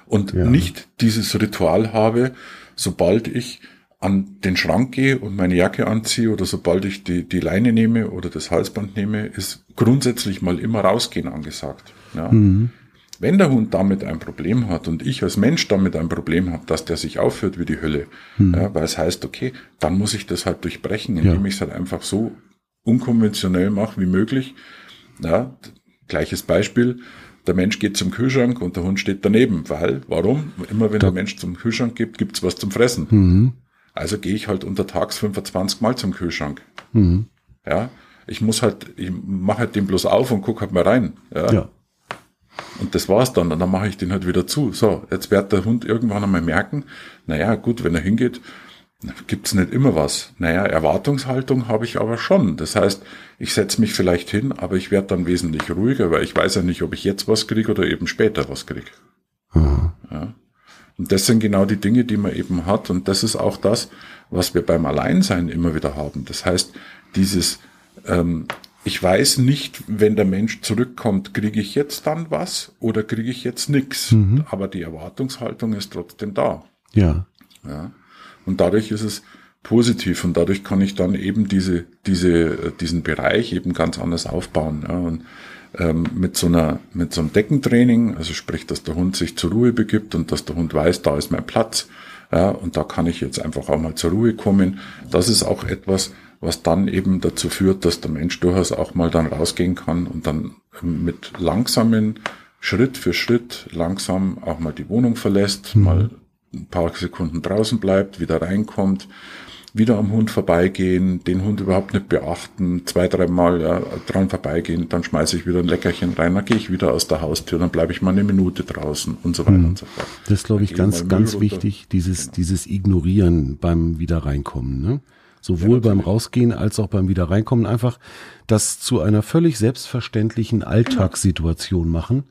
Und ja. nicht dieses Ritual habe, sobald ich an den Schrank gehe und meine Jacke anziehe oder sobald ich die, die Leine nehme oder das Halsband nehme, ist grundsätzlich mal immer rausgehen angesagt. Ja. Mhm. Wenn der Hund damit ein Problem hat und ich als Mensch damit ein Problem habe, dass der sich aufführt wie die Hölle, mhm. ja, weil es heißt, okay, dann muss ich das halt durchbrechen, indem ja. ich es halt einfach so unkonventionell mache wie möglich. Ja, gleiches Beispiel, der Mensch geht zum Kühlschrank und der Hund steht daneben. Weil, warum? Immer wenn der Mensch zum Kühlschrank gibt, gibt's was zum Fressen. Mhm. Also gehe ich halt untertags 25 Mal zum Kühlschrank. Mhm. Ja, ich muss halt, ich mache halt den bloß auf und guck halt mal rein. Ja. ja. Und das war's dann. Und dann mache ich den halt wieder zu. So, jetzt wird der Hund irgendwann einmal merken, naja, gut, wenn er hingeht, gibt's nicht immer was. Naja, Erwartungshaltung habe ich aber schon. Das heißt, ich setze mich vielleicht hin, aber ich werde dann wesentlich ruhiger, weil ich weiß ja nicht, ob ich jetzt was kriege oder eben später was kriege. Mhm. Ja. Und das sind genau die Dinge, die man eben hat. Und das ist auch das, was wir beim Alleinsein immer wieder haben. Das heißt, dieses, ähm, ich weiß nicht, wenn der Mensch zurückkommt, kriege ich jetzt dann was oder kriege ich jetzt nichts. Mhm. Aber die Erwartungshaltung ist trotzdem da. Ja. Ja. Und dadurch ist es positiv und dadurch kann ich dann eben diese, diese, diesen Bereich eben ganz anders aufbauen. Ja. Und ähm, mit so einer, mit so einem Deckentraining, also sprich, dass der Hund sich zur Ruhe begibt und dass der Hund weiß, da ist mein Platz. Ja, und da kann ich jetzt einfach auch mal zur Ruhe kommen. Das ist auch etwas, was dann eben dazu führt, dass der Mensch durchaus auch mal dann rausgehen kann und dann mit langsamen Schritt für Schritt langsam auch mal die Wohnung verlässt, mhm. mal ein paar Sekunden draußen bleibt, wieder reinkommt wieder am Hund vorbeigehen, den Hund überhaupt nicht beachten, zwei, dreimal ja, dran vorbeigehen, dann schmeiße ich wieder ein Leckerchen rein, dann gehe ich wieder aus der Haustür, dann bleibe ich mal eine Minute draußen und so weiter mhm. und so fort. Das ist, glaube ich, ganz, ganz wichtig, dieses, genau. dieses Ignorieren beim Wiederreinkommen. Ne? Sowohl ja, beim Rausgehen als auch beim Wiederreinkommen einfach das zu einer völlig selbstverständlichen Alltagssituation machen.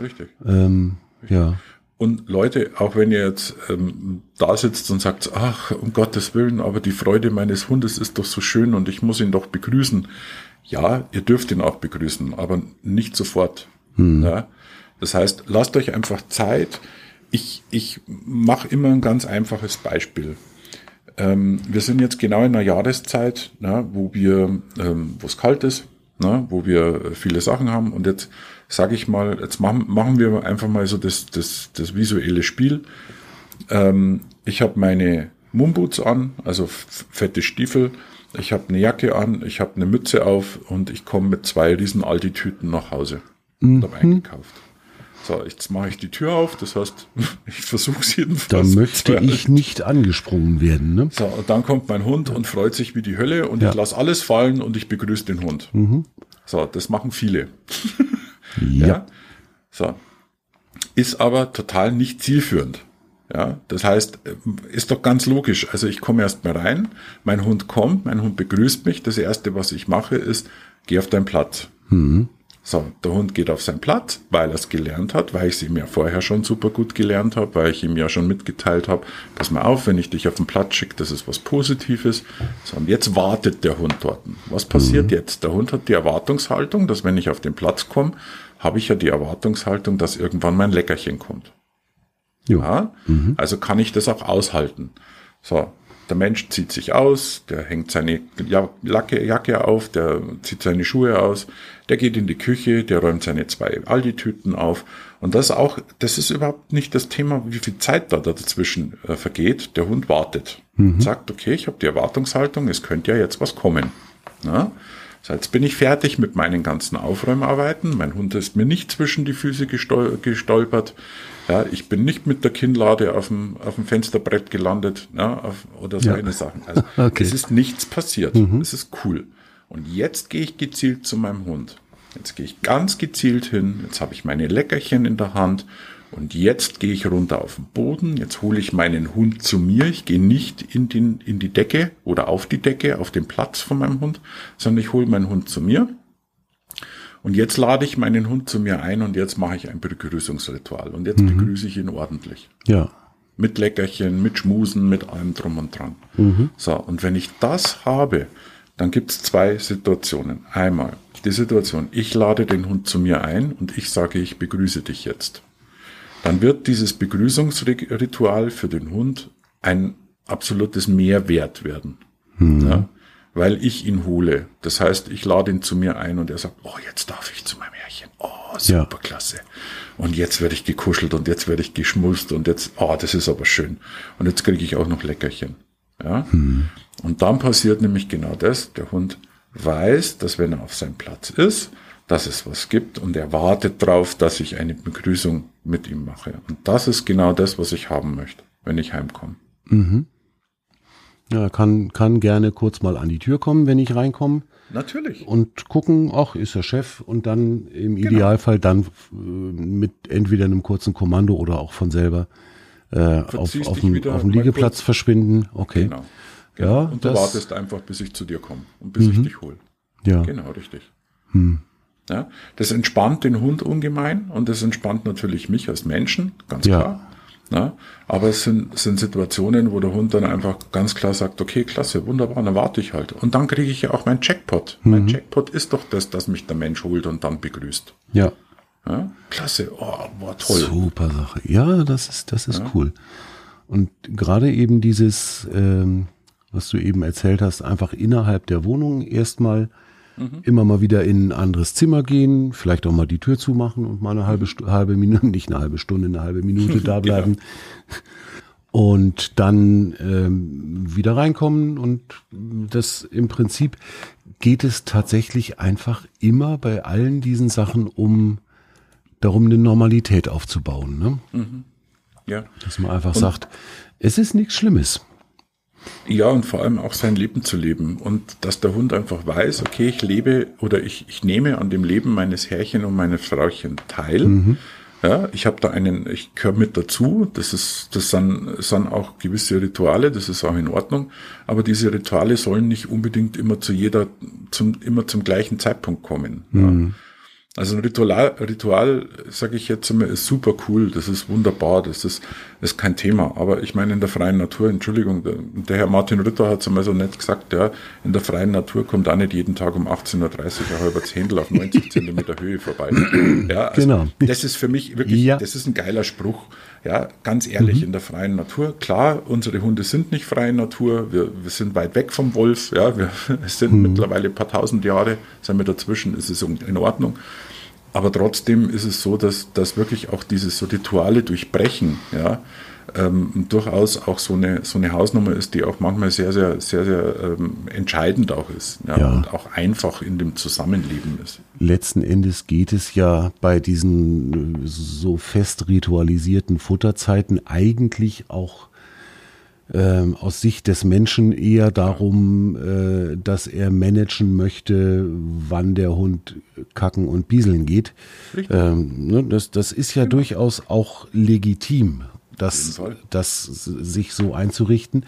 Richtig. Ähm, Richtig. Ja. Und Leute, auch wenn ihr jetzt ähm, da sitzt und sagt, ach, um Gottes Willen, aber die Freude meines Hundes ist doch so schön und ich muss ihn doch begrüßen. Ja, ihr dürft ihn auch begrüßen, aber nicht sofort. Hm. Ja? Das heißt, lasst euch einfach Zeit. Ich, ich mache immer ein ganz einfaches Beispiel. Ähm, wir sind jetzt genau in einer Jahreszeit, na, wo wir, ähm, wo es kalt ist, na, wo wir viele Sachen haben und jetzt sage ich mal, jetzt machen, machen wir einfach mal so das, das, das visuelle Spiel. Ähm, ich habe meine Moonboots an, also fette Stiefel. Ich habe eine Jacke an, ich habe eine Mütze auf und ich komme mit zwei riesen Aldi-Tüten nach Hause. Mhm. habe eingekauft. So, jetzt mache ich die Tür auf, das heißt, <laughs> ich versuche es jedenfalls. Da möchte ich nicht angesprungen werden. Ne? So, und dann kommt mein Hund und freut sich wie die Hölle und ja. ich lasse alles fallen und ich begrüße den Hund. Mhm. So, das machen viele. <laughs> Ja. ja. So. Ist aber total nicht zielführend. Ja, das heißt, ist doch ganz logisch. Also ich komme erst mal rein, mein Hund kommt, mein Hund begrüßt mich. Das erste, was ich mache, ist, geh auf deinen Platz. Mhm. So, der Hund geht auf seinen Platz, weil er es gelernt hat, weil ich es ihm ja vorher schon super gut gelernt habe, weil ich ihm ja schon mitgeteilt habe, pass mal auf, wenn ich dich auf den Platz schicke, das ist was Positives. So, und jetzt wartet der Hund dort. Was passiert mhm. jetzt? Der Hund hat die Erwartungshaltung, dass wenn ich auf den Platz komme, habe ich ja die Erwartungshaltung, dass irgendwann mein Leckerchen kommt. Jo. Ja, mhm. also kann ich das auch aushalten. So, der Mensch zieht sich aus, der hängt seine Jacke, Jacke auf, der zieht seine Schuhe aus, der geht in die Küche, der räumt seine zwei Aldi-Tüten auf. Und das auch, das ist überhaupt nicht das Thema, wie viel Zeit da dazwischen äh, vergeht. Der Hund wartet. Mhm. Sagt, okay, ich habe die Erwartungshaltung, es könnte ja jetzt was kommen. Na? So, jetzt bin ich fertig mit meinen ganzen Aufräumarbeiten. Mein Hund ist mir nicht zwischen die Füße gestol gestolpert. Ja, ich bin nicht mit der Kinnlade auf dem, auf dem Fensterbrett gelandet ja, auf, oder so ja. eine Sachen. Also <laughs> okay. es ist nichts passiert. Mhm. Es ist cool. Und jetzt gehe ich gezielt zu meinem Hund. Jetzt gehe ich ganz gezielt hin. Jetzt habe ich meine Leckerchen in der Hand und jetzt gehe ich runter auf den Boden, jetzt hole ich meinen Hund zu mir, ich gehe nicht in, den, in die Decke oder auf die Decke, auf den Platz von meinem Hund, sondern ich hole meinen Hund zu mir. Und jetzt lade ich meinen Hund zu mir ein und jetzt mache ich ein Begrüßungsritual. Und jetzt mhm. begrüße ich ihn ordentlich. Ja. Mit Leckerchen, mit Schmusen, mit allem drum und dran. Mhm. So, und wenn ich das habe, dann gibt es zwei Situationen. Einmal die Situation, ich lade den Hund zu mir ein und ich sage, ich begrüße dich jetzt dann wird dieses Begrüßungsritual für den Hund ein absolutes Mehrwert werden. Mhm. Ja, weil ich ihn hole. Das heißt, ich lade ihn zu mir ein und er sagt, oh, jetzt darf ich zu meinem Herrchen. Oh, super ja. klasse. Und jetzt werde ich gekuschelt und jetzt werde ich geschmust und jetzt, oh, das ist aber schön. Und jetzt kriege ich auch noch Leckerchen. Ja? Mhm. Und dann passiert nämlich genau das. Der Hund weiß, dass wenn er auf seinem Platz ist, dass es was gibt und er wartet darauf, dass ich eine Begrüßung mit ihm mache. Und das ist genau das, was ich haben möchte, wenn ich heimkomme. Mhm. Ja, kann, kann gerne kurz mal an die Tür kommen, wenn ich reinkomme. Natürlich. Und gucken, ach, ist der Chef und dann im genau. Idealfall dann äh, mit entweder einem kurzen Kommando oder auch von selber äh, auf, auf, dem, auf dem Liegeplatz verschwinden. Okay. Genau. genau. Ja, und du wartest einfach, bis ich zu dir komme und bis mhm. ich dich hole. Ja. Genau, richtig. Hm. Ja, das entspannt den Hund ungemein und das entspannt natürlich mich als Menschen, ganz ja. klar. Ja, aber es sind, sind Situationen, wo der Hund dann einfach ganz klar sagt, okay, klasse, wunderbar, dann warte ich halt. Und dann kriege ich ja auch mein Jackpot. Mhm. Mein Jackpot ist doch das, dass mich der Mensch holt und dann begrüßt. Ja. ja klasse, oh, war toll. Super Sache. Ja, das ist, das ist ja. cool. Und gerade eben dieses, ähm, was du eben erzählt hast, einfach innerhalb der Wohnung erstmal Mhm. Immer mal wieder in ein anderes Zimmer gehen, vielleicht auch mal die Tür zumachen und mal eine halbe, halbe Minute, <laughs> nicht eine halbe Stunde, eine halbe Minute <laughs> da bleiben. ja. Und dann ähm, wieder reinkommen und das im Prinzip geht es tatsächlich einfach immer bei allen diesen Sachen um darum, eine Normalität aufzubauen. Ne? Mhm. Ja. Dass man einfach und sagt, es ist nichts Schlimmes. Ja, und vor allem auch sein Leben zu leben. Und dass der Hund einfach weiß, okay, ich lebe oder ich, ich nehme an dem Leben meines Herrchen und meines Frauchen teil. Mhm. Ja, ich habe da einen, ich gehöre mit dazu. Das ist, das sind, sind auch gewisse Rituale, das ist auch in Ordnung. Aber diese Rituale sollen nicht unbedingt immer zu jeder, zum, immer zum gleichen Zeitpunkt kommen. Mhm. Ja. Also ein Ritual, Ritual sage ich jetzt immer, ist super cool, das ist wunderbar, das ist, ist kein Thema. Aber ich meine, in der freien Natur, Entschuldigung, der, der Herr Martin Ritter hat es einmal so nett gesagt, ja, in der freien Natur kommt auch nicht jeden Tag um 18.30 Uhr ein halber Zehntel auf 90 Zentimeter Höhe vorbei. Ja, also genau. das ist für mich wirklich, ja. das ist ein geiler Spruch. Ja, ganz ehrlich, mhm. in der freien Natur, klar, unsere Hunde sind nicht freie Natur, wir, wir sind weit weg vom Wolf, ja, wir <laughs> sind mhm. mittlerweile ein paar tausend Jahre, sind wir dazwischen, ist es in Ordnung. Aber trotzdem ist es so, dass, dass wirklich auch diese so Rituale durchbrechen, ja, ähm, durchaus auch so eine, so eine Hausnummer ist, die auch manchmal sehr, sehr, sehr, sehr ähm, entscheidend auch ist ja, ja, und auch einfach in dem Zusammenleben ist. Letzten Endes geht es ja bei diesen äh, so fest ritualisierten Futterzeiten eigentlich auch ähm, aus Sicht des Menschen eher darum, äh, dass er managen möchte, wann der Hund kacken und bieseln geht. Ähm, ne, das, das ist ja genau. durchaus auch legitim das, das sich so einzurichten.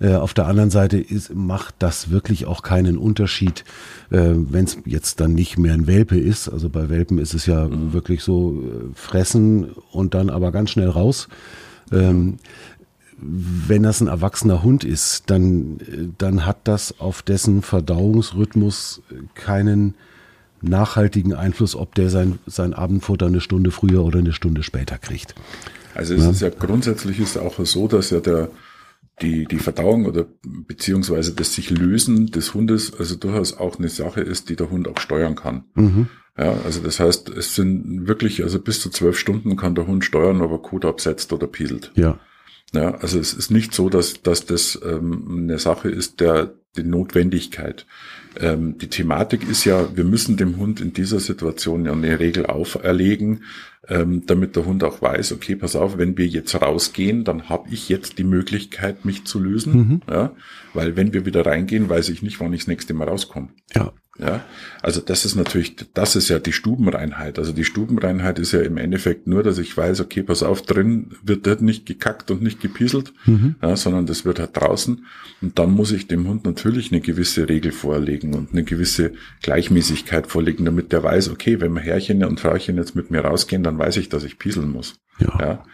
Äh, auf der anderen Seite ist, macht das wirklich auch keinen Unterschied, äh, wenn es jetzt dann nicht mehr ein Welpe ist. Also bei Welpen ist es ja mhm. wirklich so äh, fressen und dann aber ganz schnell raus. Ähm, wenn das ein erwachsener Hund ist, dann, dann hat das auf dessen Verdauungsrhythmus keinen nachhaltigen Einfluss, ob der sein, sein Abendfutter eine Stunde früher oder eine Stunde später kriegt. Also es ja. ist ja grundsätzlich ist auch so, dass ja der, die, die Verdauung oder beziehungsweise das sich lösen des Hundes also durchaus auch eine Sache ist, die der Hund auch steuern kann. Mhm. Ja, also das heißt, es sind wirklich, also bis zu zwölf Stunden kann der Hund steuern, ob er Kot absetzt oder pieselt. Ja. Ja, also es ist nicht so, dass, dass das ähm, eine Sache ist der die Notwendigkeit. Ähm, die Thematik ist ja, wir müssen dem Hund in dieser Situation ja eine Regel auferlegen, ähm, damit der Hund auch weiß, okay, pass auf, wenn wir jetzt rausgehen, dann habe ich jetzt die Möglichkeit, mich zu lösen. Mhm. Ja, weil wenn wir wieder reingehen, weiß ich nicht, wann ich das nächste Mal rauskomme. Ja. Ja, also das ist natürlich, das ist ja die Stubenreinheit. Also die Stubenreinheit ist ja im Endeffekt nur, dass ich weiß, okay, pass auf, drin wird dort nicht gekackt und nicht gepieselt, mhm. ja, sondern das wird halt draußen. Und dann muss ich dem Hund natürlich eine gewisse Regel vorlegen und eine gewisse Gleichmäßigkeit vorlegen, damit der weiß, okay, wenn Herrchen und Frauchen jetzt mit mir rausgehen, dann weiß ich, dass ich pieseln muss. Ja. ja.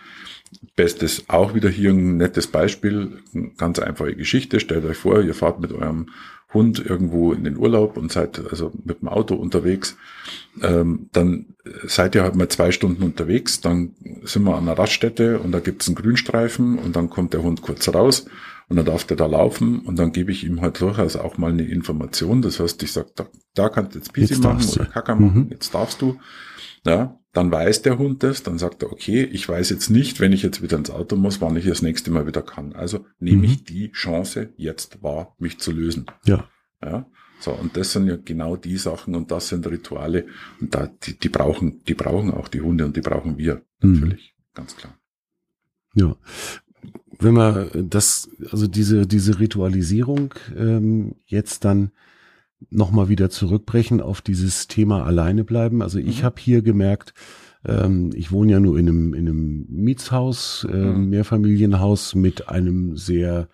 Bestes auch wieder hier ein nettes Beispiel, ganz einfache Geschichte. Stellt euch vor, ihr fahrt mit eurem Hund irgendwo in den Urlaub und seid also mit dem Auto unterwegs, ähm, dann seid ihr halt mal zwei Stunden unterwegs, dann sind wir an einer Raststätte und da gibt's einen Grünstreifen und dann kommt der Hund kurz raus und dann darf der da laufen und dann gebe ich ihm halt durchaus auch mal eine Information. Das heißt, ich sage, da, da kannst du jetzt Pisi machen oder Kacker machen, mhm. jetzt darfst du. Ja, dann weiß der Hund das, dann sagt er, okay, ich weiß jetzt nicht, wenn ich jetzt wieder ins Auto muss, wann ich das nächste Mal wieder kann. Also nehme mhm. ich die Chance jetzt wahr, mich zu lösen. Ja. Ja. So, und das sind ja genau die Sachen und das sind Rituale und da, die, die brauchen, die brauchen auch die Hunde und die brauchen wir mhm. natürlich, mhm. ganz klar. Ja. Wenn man das, also diese, diese Ritualisierung ähm, jetzt dann nochmal wieder zurückbrechen auf dieses Thema alleine bleiben. Also ich mhm. habe hier gemerkt, ähm, ich wohne ja nur in einem, in einem Mietshaus, äh, mhm. Mehrfamilienhaus mit einem sehr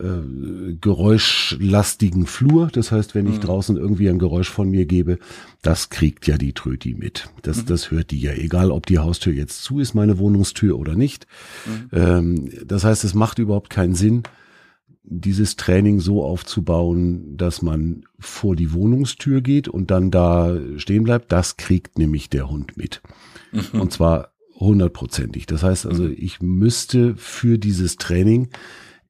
äh, geräuschlastigen Flur. Das heißt, wenn ich mhm. draußen irgendwie ein Geräusch von mir gebe, das kriegt ja die Tröti mit. Das, mhm. das hört die ja, egal ob die Haustür jetzt zu ist, meine Wohnungstür oder nicht. Mhm. Ähm, das heißt, es macht überhaupt keinen Sinn, dieses Training so aufzubauen, dass man vor die Wohnungstür geht und dann da stehen bleibt, das kriegt nämlich der Hund mit. Mhm. Und zwar hundertprozentig. Das heißt also, mhm. ich müsste für dieses Training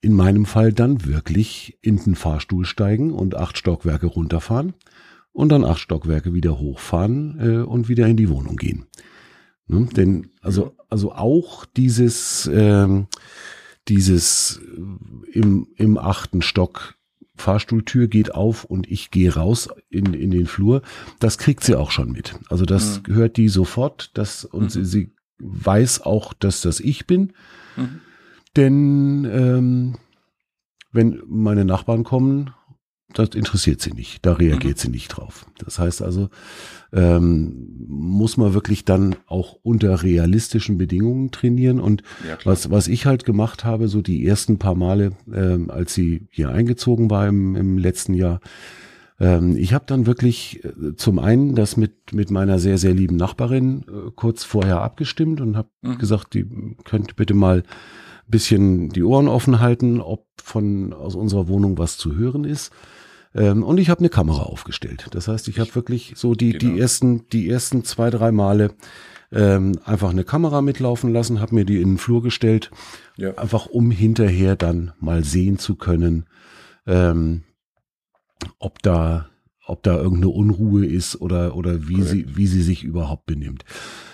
in meinem Fall dann wirklich in den Fahrstuhl steigen und acht Stockwerke runterfahren und dann acht Stockwerke wieder hochfahren äh, und wieder in die Wohnung gehen. Ne? Denn also also auch dieses ähm, dieses äh, im, im achten Stock Fahrstuhltür geht auf und ich gehe raus in, in den Flur, das kriegt sie auch schon mit. Also das mhm. hört die sofort, das, und mhm. sie, sie weiß auch, dass das ich bin. Mhm. Denn ähm, wenn meine Nachbarn kommen, das interessiert sie nicht, da reagiert mhm. sie nicht drauf. Das heißt also, ähm, muss man wirklich dann auch unter realistischen Bedingungen trainieren. Und ja, was, was ich halt gemacht habe, so die ersten paar Male, ähm, als sie hier eingezogen war im, im letzten Jahr, ähm, ich habe dann wirklich äh, zum einen das mit, mit meiner sehr, sehr lieben Nachbarin äh, kurz vorher abgestimmt und habe mhm. gesagt, die könnt bitte mal bisschen die Ohren offen halten, ob von aus unserer Wohnung was zu hören ist. Ähm, und ich habe eine Kamera aufgestellt. Das heißt, ich habe wirklich so die, genau. die ersten, die ersten zwei, drei Male ähm, einfach eine Kamera mitlaufen lassen, habe mir die in den Flur gestellt, ja. einfach um hinterher dann mal sehen zu können, ähm, ob da ob da irgendeine Unruhe ist oder oder wie Correct. sie wie sie sich überhaupt benimmt.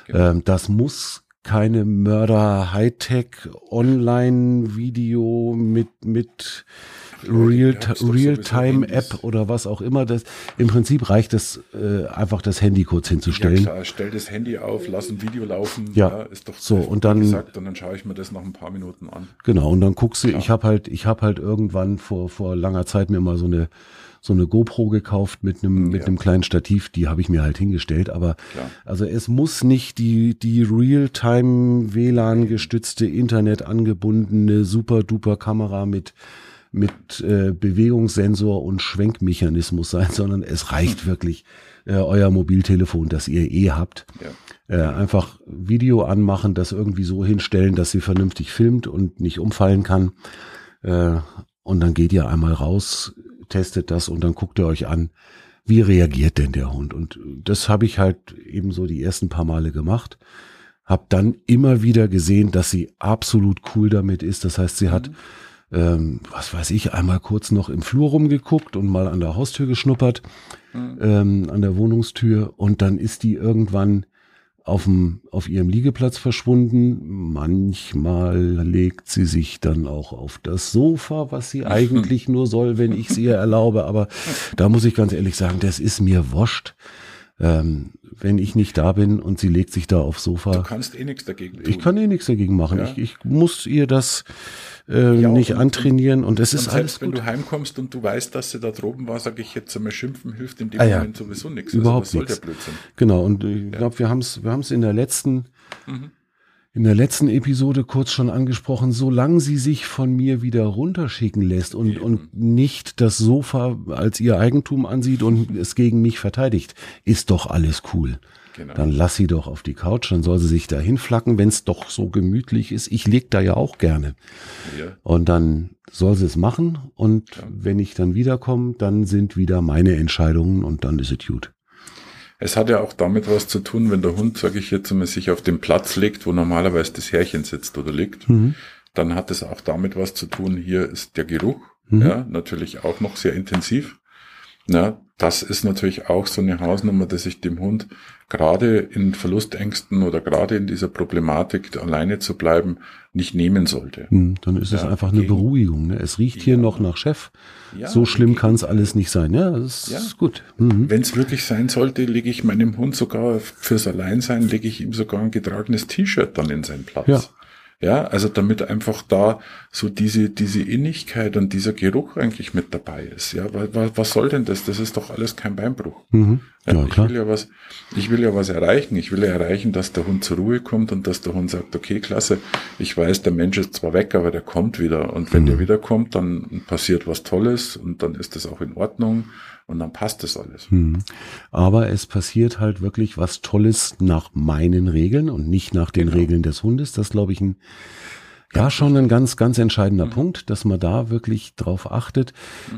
Genau. Ähm, das muss keine Mörder Hightech Online Video mit mit Real-Time-App oder was auch immer. Das, Im Prinzip reicht es äh, einfach, das Handy kurz hinzustellen. Ja klar, stell das Handy auf, lass ein Video laufen. Ja, ja ist doch so und dann gesagt und dann schaue ich mir das noch ein paar Minuten an. Genau und dann guckst du. Klar. Ich habe halt, ich habe halt irgendwann vor vor langer Zeit mir mal so eine so eine GoPro gekauft mit einem mit einem kleinen Stativ, die habe ich mir halt hingestellt, aber Klar. also es muss nicht die die Realtime WLAN gestützte Internet angebundene super duper Kamera mit mit äh, Bewegungssensor und Schwenkmechanismus sein, <laughs> sondern es reicht wirklich äh, euer Mobiltelefon, das ihr eh habt. Ja. Äh, einfach Video anmachen, das irgendwie so hinstellen, dass sie vernünftig filmt und nicht umfallen kann. Äh, und dann geht ihr einmal raus, testet das und dann guckt ihr euch an, wie reagiert denn der Hund? Und das habe ich halt eben so die ersten paar Male gemacht. Hab dann immer wieder gesehen, dass sie absolut cool damit ist. Das heißt, sie mhm. Ähm, was weiß ich, einmal kurz noch im Flur rumgeguckt und mal an der Haustür geschnuppert, mhm. ähm, an der Wohnungstür und dann ist die irgendwann auf, dem, auf ihrem Liegeplatz verschwunden. Manchmal legt sie sich dann auch auf das Sofa, was sie <laughs> eigentlich nur soll, wenn ich es ihr erlaube. Aber da muss ich ganz ehrlich sagen, das ist mir wurscht. Ähm, wenn ich nicht da bin und sie legt sich da aufs Sofa. Du kannst eh nichts dagegen tun. Ich kann eh nichts dagegen machen. Ja. Ich, ich muss ihr das äh, ja, nicht und, antrainieren und es ist selbst alles wenn gut. du heimkommst und du weißt, dass sie da droben war, sage ich jetzt einmal schimpfen hilft in dem ah, ja. Moment sowieso nichts. Überhaupt also, nichts. Genau und ich ja. glaube, wir haben es wir haben es in der letzten mhm. In der letzten Episode kurz schon angesprochen, solange sie sich von mir wieder runterschicken lässt und, und nicht das Sofa als ihr Eigentum ansieht und es gegen mich verteidigt, ist doch alles cool. Genau. Dann lass sie doch auf die Couch, dann soll sie sich da hinflacken, wenn es doch so gemütlich ist. Ich leg da ja auch gerne. Ja. Und dann soll sie es machen und ja. wenn ich dann wiederkomme, dann sind wieder meine Entscheidungen und dann ist es gut. Es hat ja auch damit was zu tun, wenn der Hund, sage ich jetzt mal, sich auf den Platz legt, wo normalerweise das Härchen sitzt oder liegt, mhm. dann hat es auch damit was zu tun, hier ist der Geruch, mhm. ja, natürlich auch noch sehr intensiv. Ja, das ist natürlich auch so eine Hausnummer, dass ich dem Hund gerade in Verlustängsten oder gerade in dieser Problematik alleine zu bleiben nicht nehmen sollte. Hm, dann ist ja, es einfach eine Beruhigung. Ne? Es riecht hier noch nach Chef. Ja, so schlimm kann es alles nicht sein. Ja, das ja. ist gut. Mhm. Wenn es wirklich sein sollte, lege ich meinem Hund sogar fürs Alleinsein, lege ich ihm sogar ein getragenes T-Shirt dann in seinen Platz. Ja. Ja, also damit einfach da so diese, diese Innigkeit und dieser Geruch eigentlich mit dabei ist. Ja, was, was soll denn das? Das ist doch alles kein Beinbruch. Mhm. Ja, ja, ich will ja was, ich will ja was erreichen. Ich will ja erreichen, dass der Hund zur Ruhe kommt und dass der Hund sagt, okay, klasse, ich weiß, der Mensch ist zwar weg, aber der kommt wieder. Und wenn mhm. der wiederkommt, dann passiert was Tolles und dann ist das auch in Ordnung und dann passt das alles. Mhm. Aber es passiert halt wirklich was Tolles nach meinen Regeln und nicht nach den genau. Regeln des Hundes. Das glaube ich ein ja, schon ein ganz, ganz entscheidender mhm. Punkt, dass man da wirklich drauf achtet.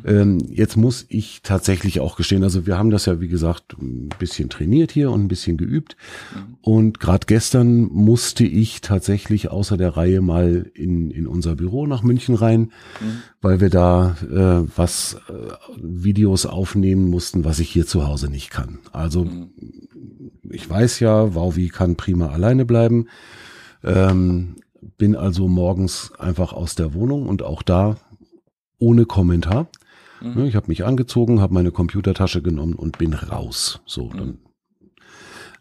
Ähm, jetzt muss ich tatsächlich auch gestehen, also wir haben das ja, wie gesagt, ein bisschen trainiert hier und ein bisschen geübt. Mhm. Und gerade gestern musste ich tatsächlich außer der Reihe mal in, in unser Büro nach München rein, mhm. weil wir da äh, was äh, Videos aufnehmen mussten, was ich hier zu Hause nicht kann. Also mhm. ich weiß ja, Wauwi kann prima alleine bleiben. Ähm, bin also morgens einfach aus der Wohnung und auch da ohne Kommentar. Mhm. Ich habe mich angezogen, habe meine Computertasche genommen und bin raus. So, mhm. dann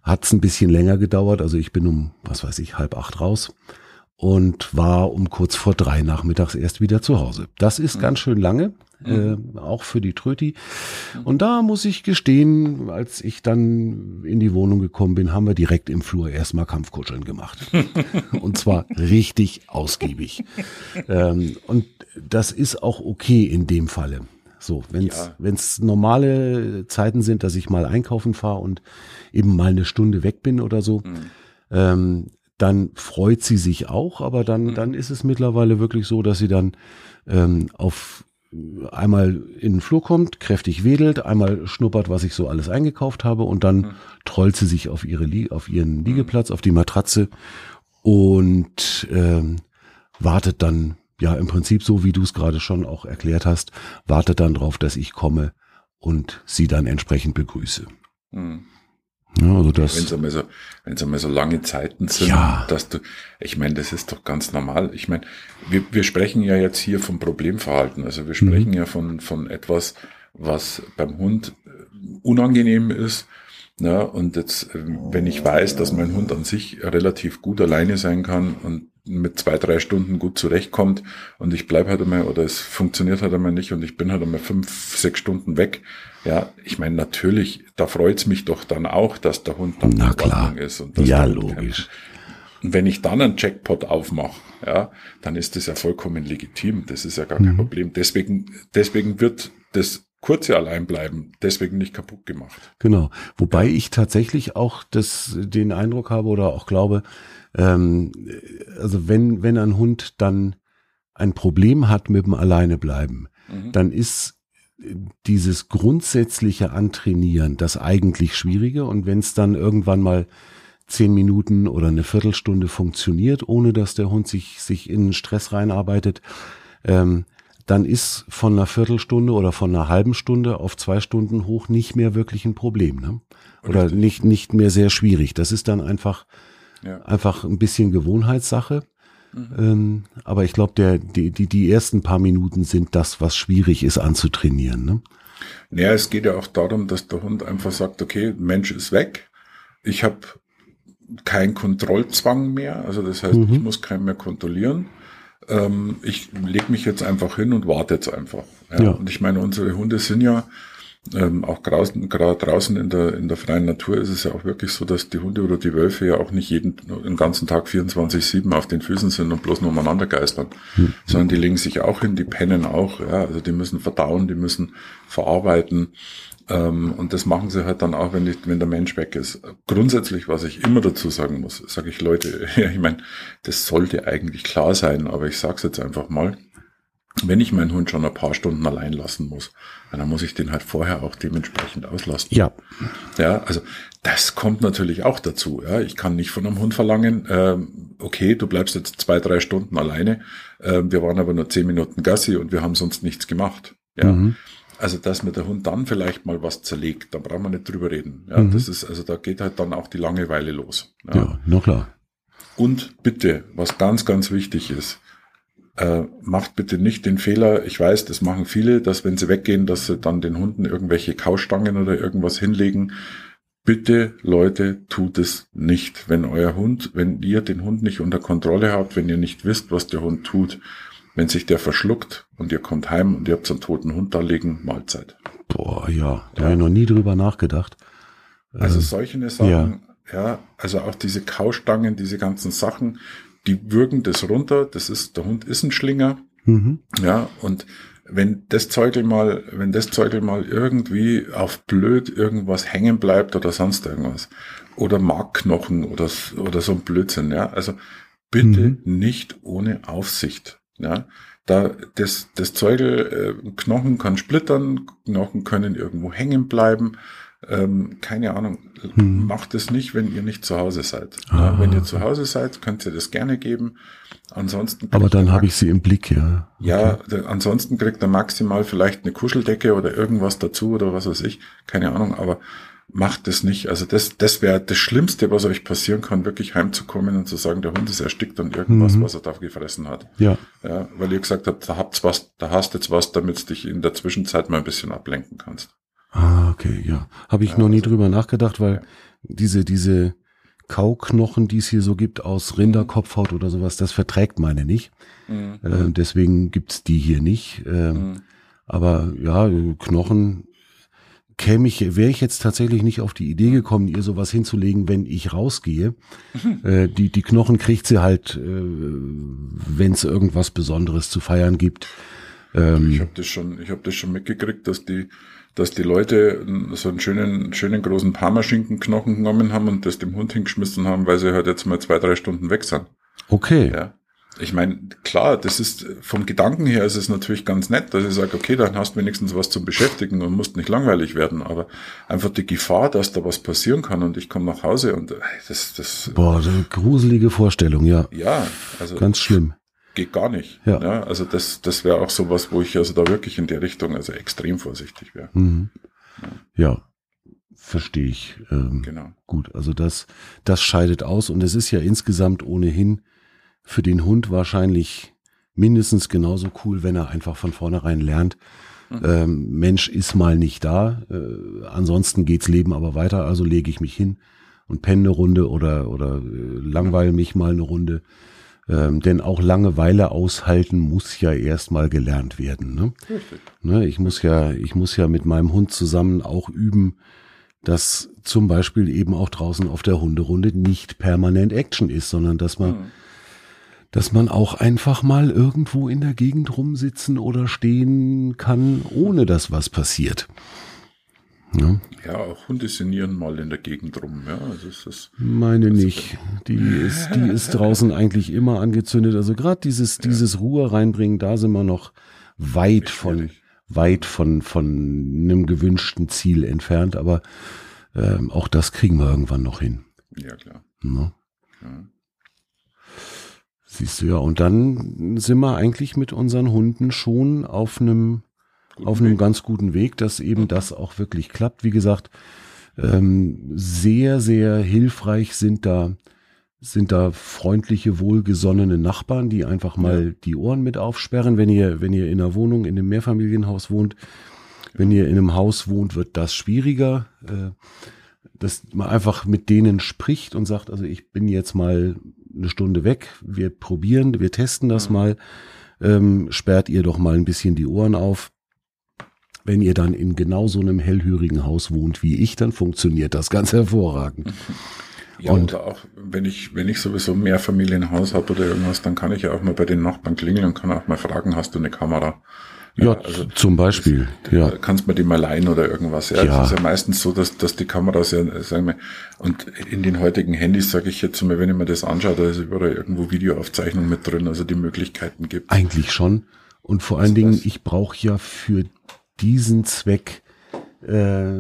hat's ein bisschen länger gedauert. Also ich bin um, was weiß ich, halb acht raus. und war um kurz vor drei nachmittags erst wieder zu Hause. Das ist mhm. ganz schön lange, mhm. äh, auch für die Tröti. Mhm. Und da muss ich gestehen, als ich dann in die Wohnung gekommen bin, haben wir direkt im Flur erstmal Kampfkuscheln gemacht. <laughs> und zwar richtig ausgiebig. ähm, und das ist auch okay in dem Falle. So, wenn es ja. wenn's normale Zeiten sind, dass ich mal einkaufen fahre und eben mal eine Stunde weg bin oder so, mhm. ähm, dann freut sie sich auch, aber dann, mhm. dann ist es mittlerweile wirklich so, dass sie dann ähm, auf einmal in den Flur kommt, kräftig wedelt, einmal schnuppert, was ich so alles eingekauft habe und dann mhm. trollt sie sich auf ihre auf ihren mhm. Liegeplatz, auf die Matratze und ähm, wartet dann ja im Prinzip so, wie du es gerade schon auch erklärt hast, wartet dann drauf, dass ich komme und sie dann entsprechend begrüße. Mhm. Ja, also das. Wenn es einmal so, wenn es einmal so lange Zeiten sind, ja. dass du, ich meine, das ist doch ganz normal. Ich meine, wir, wir sprechen ja jetzt hier vom Problemverhalten. Also wir sprechen mhm. ja von, von etwas, was beim Hund unangenehm ist. Ja, und jetzt, wenn ich weiß, dass mein Hund an sich relativ gut alleine sein kann und mit zwei, drei Stunden gut zurechtkommt und ich bleib halt einmal oder es funktioniert halt einmal nicht und ich bin halt einmal fünf, sechs Stunden weg. Ja, ich meine, natürlich, da freut's mich doch dann auch, dass der Hund dann Na klar. ist. Und ja, logisch. Und wenn ich dann einen Jackpot aufmache, ja, dann ist das ja vollkommen legitim. Das ist ja gar kein mhm. Problem. Deswegen, deswegen wird das kurze Alleinbleiben deswegen nicht kaputt gemacht. Genau. Wobei ich tatsächlich auch das, den Eindruck habe oder auch glaube, ähm, also wenn, wenn ein Hund dann ein Problem hat mit dem Alleinebleiben, mhm. dann ist dieses grundsätzliche Antrainieren das eigentlich Schwierige. Und wenn es dann irgendwann mal zehn Minuten oder eine Viertelstunde funktioniert, ohne dass der Hund sich, sich in Stress reinarbeitet, ähm, dann ist von einer Viertelstunde oder von einer halben Stunde auf zwei Stunden hoch nicht mehr wirklich ein Problem. Ne? Oder nicht, nicht mehr sehr schwierig. Das ist dann einfach ja. Einfach ein bisschen Gewohnheitssache. Mhm. Ähm, aber ich glaube, der, die, die, die ersten paar Minuten sind das, was schwierig ist anzutrainieren. Ne? Naja, es geht ja auch darum, dass der Hund einfach sagt, okay, Mensch ist weg. Ich habe keinen Kontrollzwang mehr. Also das heißt, mhm. ich muss keinen mehr kontrollieren. Ähm, ich lege mich jetzt einfach hin und warte jetzt einfach. Ja? ja. Und ich meine, unsere Hunde sind ja ähm, auch draußen, gerade draußen in der, in der freien Natur ist es ja auch wirklich so, dass die Hunde oder die Wölfe ja auch nicht jeden, den ganzen Tag 24-7 auf den Füßen sind und bloß nur umeinander geistern, mhm. sondern die legen sich auch hin, die pennen auch, ja, also die müssen verdauen, die müssen verarbeiten, ähm, und das machen sie halt dann auch, wenn, die, wenn der Mensch weg ist. Grundsätzlich, was ich immer dazu sagen muss, sage ich Leute, <laughs> ja, ich meine, das sollte eigentlich klar sein, aber ich sage es jetzt einfach mal, wenn ich meinen Hund schon ein paar Stunden allein lassen muss, dann muss ich den halt vorher auch dementsprechend auslassen. Ja. Ja, also das kommt natürlich auch dazu. Ja, ich kann nicht von einem Hund verlangen, ähm, okay, du bleibst jetzt zwei, drei Stunden alleine. Ähm, wir waren aber nur zehn Minuten Gassi und wir haben sonst nichts gemacht. Ja. Mhm. Also, dass mir der Hund dann vielleicht mal was zerlegt, da brauchen wir nicht drüber reden. Ja, mhm. das ist, also da geht halt dann auch die Langeweile los. Ja, ja na klar. Und bitte, was ganz, ganz wichtig ist, äh, macht bitte nicht den Fehler, ich weiß, das machen viele, dass wenn sie weggehen, dass sie dann den Hunden irgendwelche Kaustangen oder irgendwas hinlegen. Bitte, Leute, tut es nicht. Wenn euer Hund, wenn ihr den Hund nicht unter Kontrolle habt, wenn ihr nicht wisst, was der Hund tut, wenn sich der verschluckt und ihr kommt heim und ihr habt so einen toten Hund da liegen, Mahlzeit. Boah, ja, da ja. habe ich noch nie drüber nachgedacht. Also ähm, solche Sachen, ja. ja, also auch diese Kaustangen, diese ganzen Sachen, die würgen das runter, das ist, der Hund ist ein Schlinger, mhm. ja, und wenn das Zeugel mal, wenn das Zeugel mal irgendwie auf blöd irgendwas hängen bleibt oder sonst irgendwas, oder Markknochen oder, oder so ein Blödsinn, ja, also bitte mhm. nicht ohne Aufsicht, ja, da das, das Zeugel, äh, Knochen kann splittern, Knochen können irgendwo hängen bleiben, ähm, keine Ahnung, hm. macht es nicht, wenn ihr nicht zu Hause seid. Ah. Ja, wenn ihr zu Hause seid, könnt ihr das gerne geben. Ansonsten. Aber dann habe ich sie im Blick, ja. Okay. Ja, ansonsten kriegt er maximal vielleicht eine Kuscheldecke oder irgendwas dazu oder was weiß ich. Keine Ahnung, aber macht es nicht. Also das, das wäre das Schlimmste, was euch passieren kann, wirklich heimzukommen und zu sagen, der Hund ist erstickt an irgendwas, mhm. was er da gefressen hat. Ja. ja. Weil ihr gesagt habt, da habt's was, da hast jetzt was, damit du dich in der Zwischenzeit mal ein bisschen ablenken kannst. Ah, okay, ja. Habe ich ja, noch nie also, drüber nachgedacht, weil ja. diese, diese Kauknochen, die es hier so gibt, aus Rinderkopfhaut oder sowas, das verträgt meine nicht. Mhm. Äh, deswegen gibt's die hier nicht. Äh, mhm. Aber ja, Knochen käme ich, wäre ich jetzt tatsächlich nicht auf die Idee gekommen, ihr sowas hinzulegen, wenn ich rausgehe. <laughs> äh, die, die Knochen kriegt sie halt, äh, wenn es irgendwas Besonderes zu feiern gibt. Ähm, ich habe das schon, ich habe das schon mitgekriegt, dass die, dass die Leute so einen schönen, schönen großen Parmaschinkenknochen genommen haben und das dem Hund hingeschmissen haben, weil sie halt jetzt mal zwei, drei Stunden weg sind. Okay. Ja. Ich meine, klar, das ist vom Gedanken her ist es natürlich ganz nett, dass ich sage, okay, dann hast du wenigstens was zum Beschäftigen und musst nicht langweilig werden, aber einfach die Gefahr, dass da was passieren kann und ich komme nach Hause und äh, das, das. Boah, so eine gruselige Vorstellung, ja. Ja, also. Ganz schlimm geht gar nicht. Ja. ja also das, das wäre auch sowas, wo ich also da wirklich in der Richtung also extrem vorsichtig wäre. Mhm. Ja. ja. verstehe ich. Ähm, genau. Gut, also das, das scheidet aus und es ist ja insgesamt ohnehin für den Hund wahrscheinlich mindestens genauso cool, wenn er einfach von vornherein lernt, mhm. ähm, Mensch ist mal nicht da, äh, ansonsten geht's Leben aber weiter, also lege ich mich hin und penne eine Runde oder, oder äh, langweile mich mal eine Runde. Ähm, denn auch Langeweile aushalten muss ja erstmal gelernt werden. Ne? Ne, ich muss ja, ich muss ja mit meinem Hund zusammen auch üben, dass zum Beispiel eben auch draußen auf der Hunderunde nicht permanent Action ist, sondern dass man, mhm. Dass man auch einfach mal irgendwo in der Gegend rumsitzen oder stehen kann, ohne dass was passiert. Ja. ja, auch Hunde sinnieren mal in der Gegend rum. Ja, also ist das, Meine also nicht. Die ist, die ist draußen eigentlich immer angezündet. Also gerade dieses, ja. dieses Ruhe reinbringen, da sind wir noch weit von, weit von, von einem gewünschten Ziel entfernt. Aber ähm, auch das kriegen wir irgendwann noch hin. Ja, klar. Ja. Ja. Siehst du ja, und dann sind wir eigentlich mit unseren Hunden schon auf einem auf einem Weg. ganz guten Weg, dass eben mhm. das auch wirklich klappt. Wie gesagt, ähm, sehr, sehr hilfreich sind da sind da freundliche, wohlgesonnene Nachbarn, die einfach mal ja. die Ohren mit aufsperren, wenn ihr, wenn ihr in einer Wohnung, in einem Mehrfamilienhaus wohnt. Wenn ihr in einem Haus wohnt, wird das schwieriger, äh, dass man einfach mit denen spricht und sagt, also ich bin jetzt mal eine Stunde weg, wir probieren, wir testen das mhm. mal, ähm, sperrt ihr doch mal ein bisschen die Ohren auf wenn ihr dann in genau so einem hellhörigen Haus wohnt wie ich, dann funktioniert das ganz <laughs> hervorragend. Ja, und oder auch wenn ich, wenn ich sowieso mehr Familienhaus habe oder irgendwas, dann kann ich ja auch mal bei den Nachbarn klingeln und kann auch mal fragen, hast du eine Kamera? Ja, also zum Beispiel. Ja. Kannst man die mal leihen oder irgendwas. Ja, ja. Es ist ja meistens so, dass, dass die Kameras ja, sagen wir, und in den heutigen Handys sage ich jetzt mal, wenn ich mir das anschaue, da ist überall irgendwo Videoaufzeichnung mit drin, also die Möglichkeiten gibt. Eigentlich schon. Und vor allen also Dingen, ich brauche ja für diesen Zweck äh,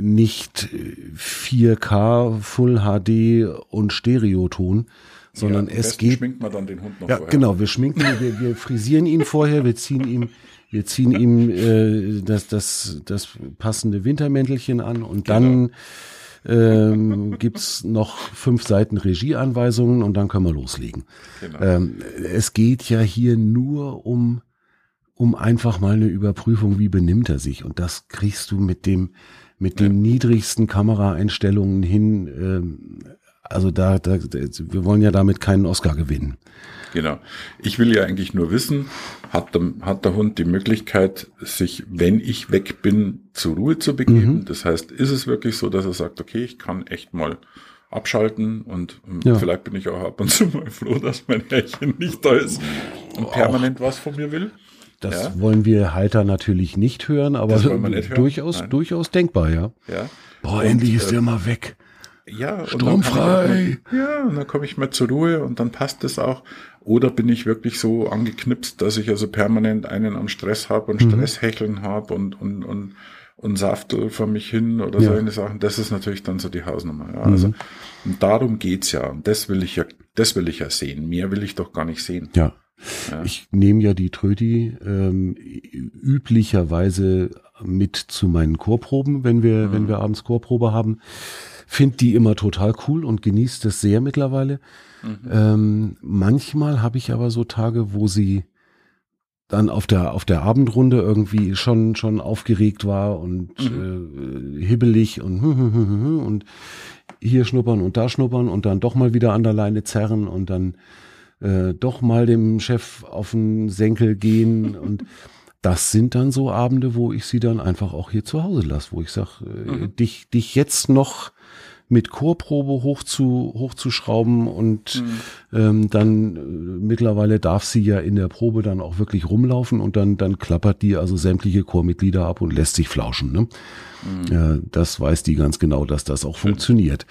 nicht 4K, Full HD und Stereoton, sondern ja, es geht. schminkt man dann den Hund noch ja, vorher. genau. Wir schminken, wir, wir frisieren ihn vorher, wir ziehen ihm, wir ziehen ihm äh, das, das, das passende Wintermäntelchen an und dann genau. ähm, <laughs> gibt's noch fünf Seiten Regieanweisungen und dann können wir loslegen. Genau. Ähm, es geht ja hier nur um um einfach mal eine Überprüfung, wie benimmt er sich. Und das kriegst du mit dem, mit den ja. niedrigsten Kameraeinstellungen hin. Ähm, also da, da, wir wollen ja damit keinen Oscar gewinnen. Genau. Ich will ja eigentlich nur wissen, hat der, hat der Hund die Möglichkeit, sich, wenn ich weg bin, zur Ruhe zu begeben? Mhm. Das heißt, ist es wirklich so, dass er sagt, okay, ich kann echt mal abschalten und ja. vielleicht bin ich auch ab und zu mal froh, dass mein Herrchen nicht da ist und permanent was von mir will. Das ja? wollen wir Halter natürlich nicht hören, aber hören? durchaus, Nein. durchaus denkbar, ja. ja. Boah, und, endlich ist äh, der mal weg. Ja, stromfrei. Mal, ja, und dann komme ich mal zur Ruhe und dann passt es auch. Oder bin ich wirklich so angeknipst, dass ich also permanent einen am Stress habe und mhm. Stresshecheln habe und, und, und, und Saftel vor mich hin oder ja. solche Sachen. Das ist natürlich dann so die Hausnummer. Ja. Mhm. Also, und darum geht's ja. Und das will ich ja, das will ich ja sehen. Mehr will ich doch gar nicht sehen. Ja. Ja. Ich nehme ja die Trödi ähm, üblicherweise mit zu meinen Chorproben, wenn wir, mhm. wenn wir abends Chorprobe haben. Find die immer total cool und genießt das sehr mittlerweile. Mhm. Ähm, manchmal habe ich aber so Tage, wo sie dann auf der auf der Abendrunde irgendwie schon schon aufgeregt war und mhm. äh, hibbelig und <laughs> und hier schnuppern und da schnuppern und dann doch mal wieder an der Leine zerren und dann äh, doch mal dem Chef auf den Senkel gehen <laughs> und das sind dann so Abende, wo ich sie dann einfach auch hier zu Hause lasse, wo ich sage, äh, mhm. dich, dich jetzt noch mit Chorprobe hoch zu, hochzuschrauben und mhm. ähm, dann äh, mittlerweile darf sie ja in der Probe dann auch wirklich rumlaufen und dann, dann klappert die also sämtliche Chormitglieder ab und lässt sich flauschen. Ne? Mhm. Äh, das weiß die ganz genau, dass das auch funktioniert.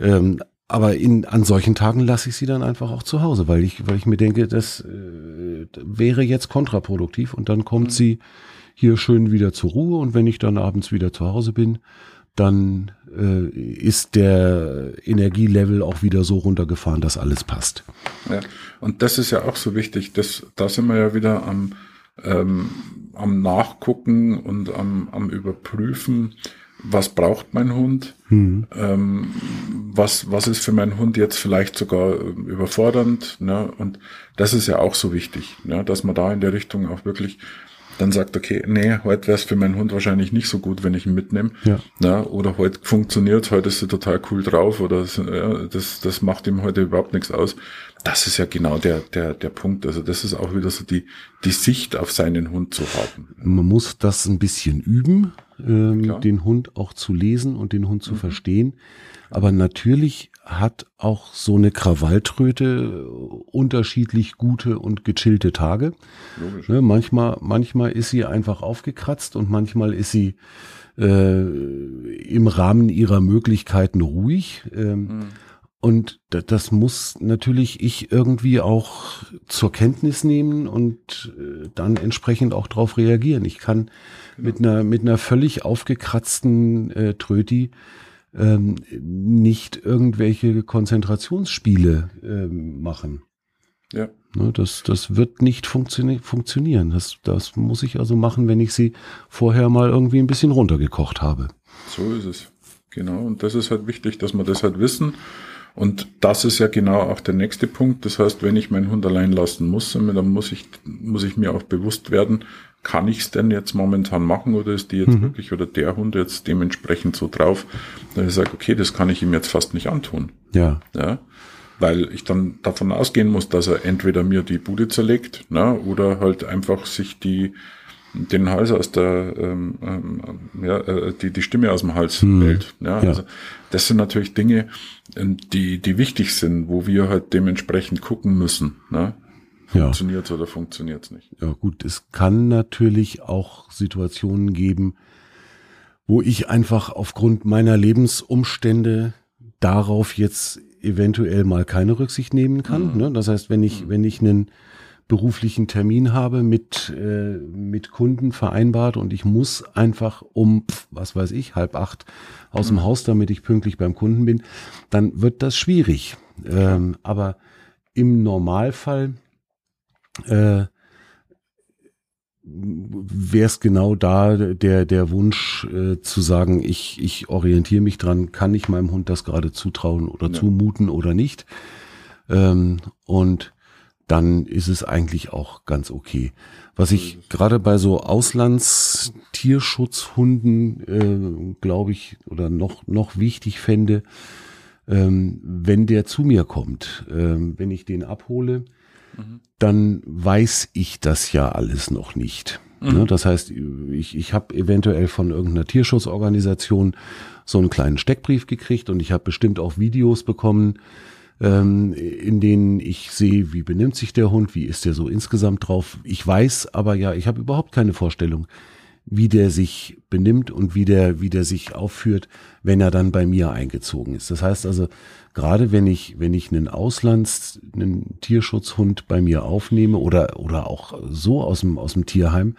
Ähm, aber in, an solchen Tagen lasse ich sie dann einfach auch zu Hause, weil ich, weil ich mir denke, das äh, wäre jetzt kontraproduktiv und dann kommt mhm. sie hier schön wieder zur Ruhe und wenn ich dann abends wieder zu Hause bin, dann äh, ist der Energielevel auch wieder so runtergefahren, dass alles passt. Ja, und das ist ja auch so wichtig. Das, da sind wir ja wieder am, ähm, am Nachgucken und am, am Überprüfen, was braucht mein Hund, mhm. ähm, was, was ist für meinen Hund jetzt vielleicht sogar überfordernd. Ne? Und das ist ja auch so wichtig, ne? dass man da in der Richtung auch wirklich dann sagt, okay, nee, heute wäre es für meinen Hund wahrscheinlich nicht so gut, wenn ich ihn mitnehme. Ja. Na, oder heute funktioniert, heute ist er total cool drauf oder ja, das, das macht ihm heute überhaupt nichts aus. Das ist ja genau der, der, der Punkt. Also das ist auch wieder so die, die Sicht auf seinen Hund zu haben. Man muss das ein bisschen üben, ähm, den Hund auch zu lesen und den Hund zu mhm. verstehen. Aber natürlich hat auch so eine Krawalltröte unterschiedlich gute und gechillte Tage. Ne, manchmal, manchmal ist sie einfach aufgekratzt und manchmal ist sie äh, im Rahmen ihrer Möglichkeiten ruhig. Ähm, mhm. Und das muss natürlich ich irgendwie auch zur Kenntnis nehmen und äh, dann entsprechend auch darauf reagieren. Ich kann genau. mit einer mit einer völlig aufgekratzten äh, Tröti ähm, nicht irgendwelche Konzentrationsspiele ähm, machen. Ja. Ne, das, das wird nicht funktio funktionieren. Das, das muss ich also machen, wenn ich sie vorher mal irgendwie ein bisschen runtergekocht habe. So ist es. Genau. Und das ist halt wichtig, dass wir das halt wissen. Und das ist ja genau auch der nächste Punkt. Das heißt, wenn ich meinen Hund allein lassen muss, dann muss ich, muss ich mir auch bewusst werden, kann ich es denn jetzt momentan machen oder ist die jetzt mhm. wirklich oder der Hund jetzt dementsprechend so drauf, dass ich sage, okay, das kann ich ihm jetzt fast nicht antun. Ja. Ja. Weil ich dann davon ausgehen muss, dass er entweder mir die Bude zerlegt, ne, oder halt einfach sich die, den Hals aus der, ähm, ähm, ja, äh, die, die Stimme aus dem Hals hm. hält. Ja, ja, Also das sind natürlich Dinge, ähm, die, die wichtig sind, wo wir halt dementsprechend gucken müssen. Ne? Funktioniert ja. oder funktioniert es nicht? Ja gut, es kann natürlich auch Situationen geben, wo ich einfach aufgrund meiner Lebensumstände darauf jetzt eventuell mal keine Rücksicht nehmen kann. Mhm. Ne? Das heißt, wenn ich, mhm. wenn ich einen beruflichen Termin habe mit, äh, mit Kunden vereinbart und ich muss einfach um, was weiß ich, halb acht aus mhm. dem Haus, damit ich pünktlich beim Kunden bin, dann wird das schwierig. Ähm, aber im Normalfall äh, wäre es genau da der, der Wunsch äh, zu sagen, ich, ich orientiere mich dran, kann ich meinem Hund das gerade zutrauen oder ja. zumuten oder nicht. Ähm, und dann ist es eigentlich auch ganz okay. Was ich gerade bei so Auslandstierschutzhunden, äh, glaube ich, oder noch, noch wichtig fände, ähm, wenn der zu mir kommt, ähm, wenn ich den abhole, dann weiß ich das ja alles noch nicht. Mhm. Ne, das heißt, ich, ich habe eventuell von irgendeiner Tierschutzorganisation so einen kleinen Steckbrief gekriegt und ich habe bestimmt auch Videos bekommen, ähm, in denen ich sehe, wie benimmt sich der Hund, wie ist der so insgesamt drauf. Ich weiß aber ja, ich habe überhaupt keine Vorstellung, wie der sich benimmt und wie der, wie der sich aufführt, wenn er dann bei mir eingezogen ist. Das heißt also, gerade wenn ich, wenn ich einen Auslands, einen Tierschutzhund bei mir aufnehme oder, oder auch so aus dem, aus dem Tierheim,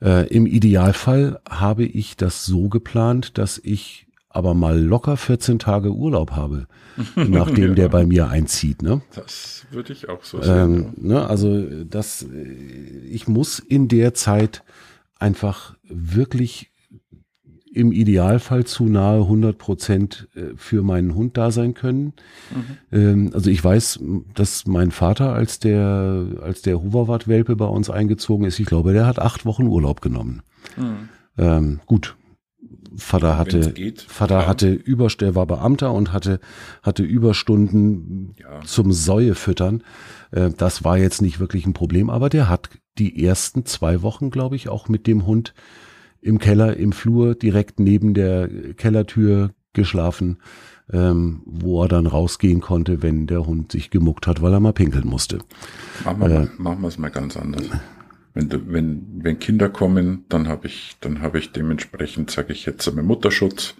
äh, im Idealfall habe ich das so geplant, dass ich aber mal locker 14 Tage Urlaub habe, <laughs> nachdem ja. der bei mir einzieht. Ne? Das würde ich auch so sehen. Ähm, ne, also das, ich muss in der Zeit einfach wirklich im Idealfall zu nahe 100 Prozent äh, für meinen Hund da sein können. Mhm. Ähm, also ich weiß, dass mein Vater, als der, als der Hoverwart-Welpe bei uns eingezogen ist, ich glaube, der hat acht Wochen Urlaub genommen. Mhm. Ähm, gut, Vater hatte, geht, Vater klar. hatte Überst, war Beamter und hatte, hatte Überstunden Ja. zum Säue füttern. Äh, das war jetzt nicht wirklich ein Problem, aber der hat die ersten zwei Wochen, glaube ich, auch mit dem Hund im Keller, im Flur, direkt neben der Kellertür geschlafen, ähm, wo er dann rausgehen konnte, wenn der Hund sich gemuckt hat, weil er mal pinkeln musste. Machen wir, mal, machen wir es mal ganz anders. Wenn, wenn, wenn Kinder kommen, dann habe ich, dann habe ich dementsprechend, sage ich jetzt einmal Mutterschutz.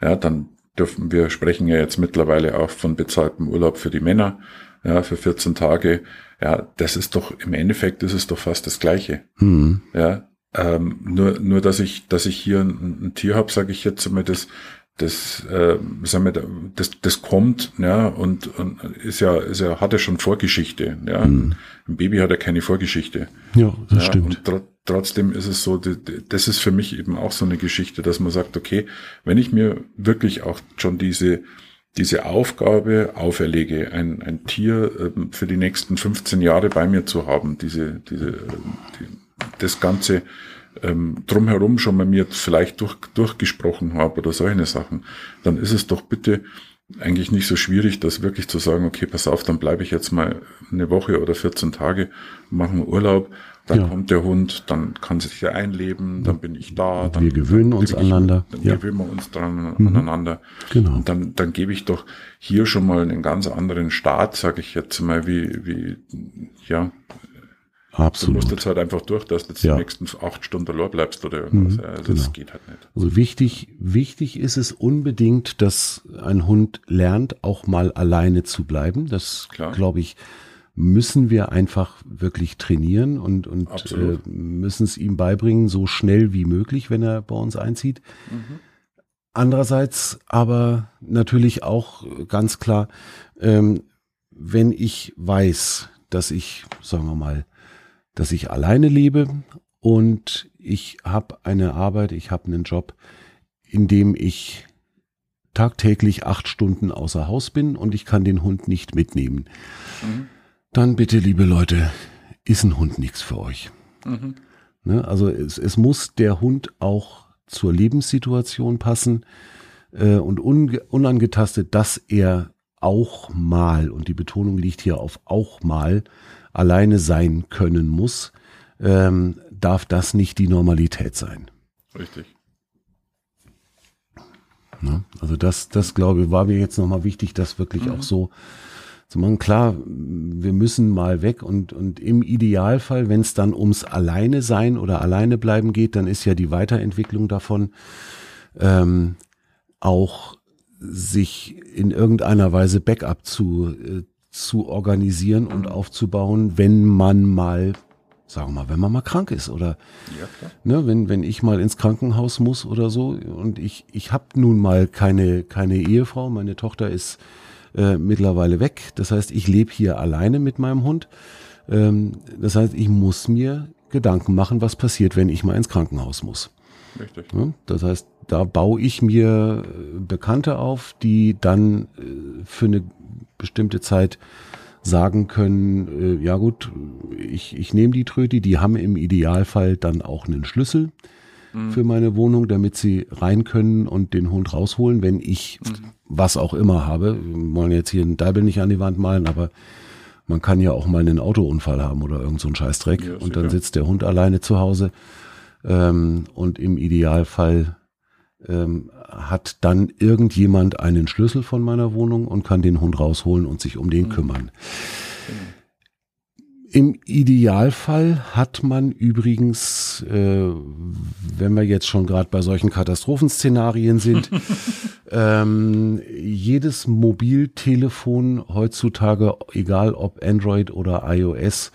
Ja, dann dürfen wir sprechen ja jetzt mittlerweile auch von bezahltem Urlaub für die Männer, ja, für 14 Tage. Ja, das ist doch im Endeffekt ist es doch fast das Gleiche. Hm. Ja, ähm, nur, nur dass ich, dass ich hier ein, ein Tier habe, sage ich jetzt einmal, das, das, äh, sagen wir, das, das kommt, ja, und, und ist ja, ist ja, hat ja schon Vorgeschichte, ja. Ein Baby hat ja keine Vorgeschichte. Ja, das ja, stimmt. Und tr trotzdem ist es so, das ist für mich eben auch so eine Geschichte, dass man sagt, okay, wenn ich mir wirklich auch schon diese, diese Aufgabe auferlege, ein, ein Tier ähm, für die nächsten 15 Jahre bei mir zu haben, diese, diese, ähm, die, das Ganze ähm, drumherum schon mal mir vielleicht durch, durchgesprochen habe oder solche Sachen, dann ist es doch bitte eigentlich nicht so schwierig, das wirklich zu sagen, okay, pass auf, dann bleibe ich jetzt mal eine Woche oder 14 Tage, machen Urlaub, dann Ja. kommt der Hund, dann kann sich ja einleben, dann bin ich da. Dann, Wir gewöhnen uns aneinander, Dann ja. Mhm. gewöhnen wir uns dran aneinander. Genau. Und dann, dann gebe ich doch hier schon mal einen ganz anderen Start, sage ich jetzt mal, wie, wie, ja, du musst Absolut. jetzt halt einfach durch, dass du jetzt Ja. die nächsten acht Stunden allein bleibst oder irgendwas. Mhm, also genau. das geht halt nicht. Also wichtig, wichtig ist es unbedingt, dass ein Hund lernt, auch mal alleine zu bleiben. Das, glaube ich, müssen wir einfach wirklich trainieren und, und äh, Absolut. müssen es ihm beibringen, so schnell wie möglich, wenn er bei uns einzieht. Andererseits aber natürlich auch ganz klar, ähm, wenn ich weiß, dass ich, sagen wir mal, dass ich alleine lebe und ich habe eine Arbeit, ich habe einen Job, in dem ich tagtäglich acht Stunden außer Haus bin und ich kann den Hund nicht mitnehmen. Mhm. Dann bitte, liebe Leute, ist ein Hund nichts für euch. Mhm. Ne? Also es, es muss der Hund auch zur Lebenssituation passen äh, und unge unangetastet, dass er auch mal, und die Betonung liegt hier auf auch mal, alleine sein können muss, ähm, darf das nicht die Normalität sein. Richtig. Ne? Also das, das glaube ich, war mir jetzt nochmal wichtig, das wirklich auch so zu machen. Klar, wir müssen mal weg und, und im Idealfall, wenn es dann ums Alleine sein oder alleine bleiben geht, dann ist ja die Weiterentwicklung davon ähm, auch sich in irgendeiner Weise Backup zu, äh, zu organisieren und aufzubauen, wenn man mal, sagen wir mal, wenn man mal krank ist oder Ja, ne, wenn, wenn ich mal ins Krankenhaus muss oder so und ich, ich habe nun mal keine, keine Ehefrau, meine Tochter ist äh, mittlerweile weg, das heißt, ich lebe hier alleine mit meinem Hund, ähm, das heißt, ich muss mir Gedanken machen, was passiert, wenn ich mal ins Krankenhaus muss. Richtig. Ne? Das heißt, da baue ich mir äh, Bekannte auf, die dann äh, für eine bestimmte Zeit sagen können, äh, ja gut, ich, ich nehme die Tröti, die haben im Idealfall dann auch einen Schlüssel für meine Wohnung, damit sie rein können und den Hund rausholen, wenn ich was auch immer habe. Wir wollen jetzt hier einen Deibel nicht an die Wand malen, aber man kann ja auch mal einen Autounfall haben oder irgend so einen Scheißdreck Ja, und dann sitzt der Hund alleine zu Hause ähm, und im Idealfall ähm, hat dann irgendjemand einen Schlüssel von meiner Wohnung und kann den Hund rausholen und sich um den kümmern. Im Idealfall hat man übrigens, äh, wenn wir jetzt schon gerade bei solchen Katastrophenszenarien sind, <laughs> ähm, jedes Mobiltelefon heutzutage, egal ob Android oder iOS,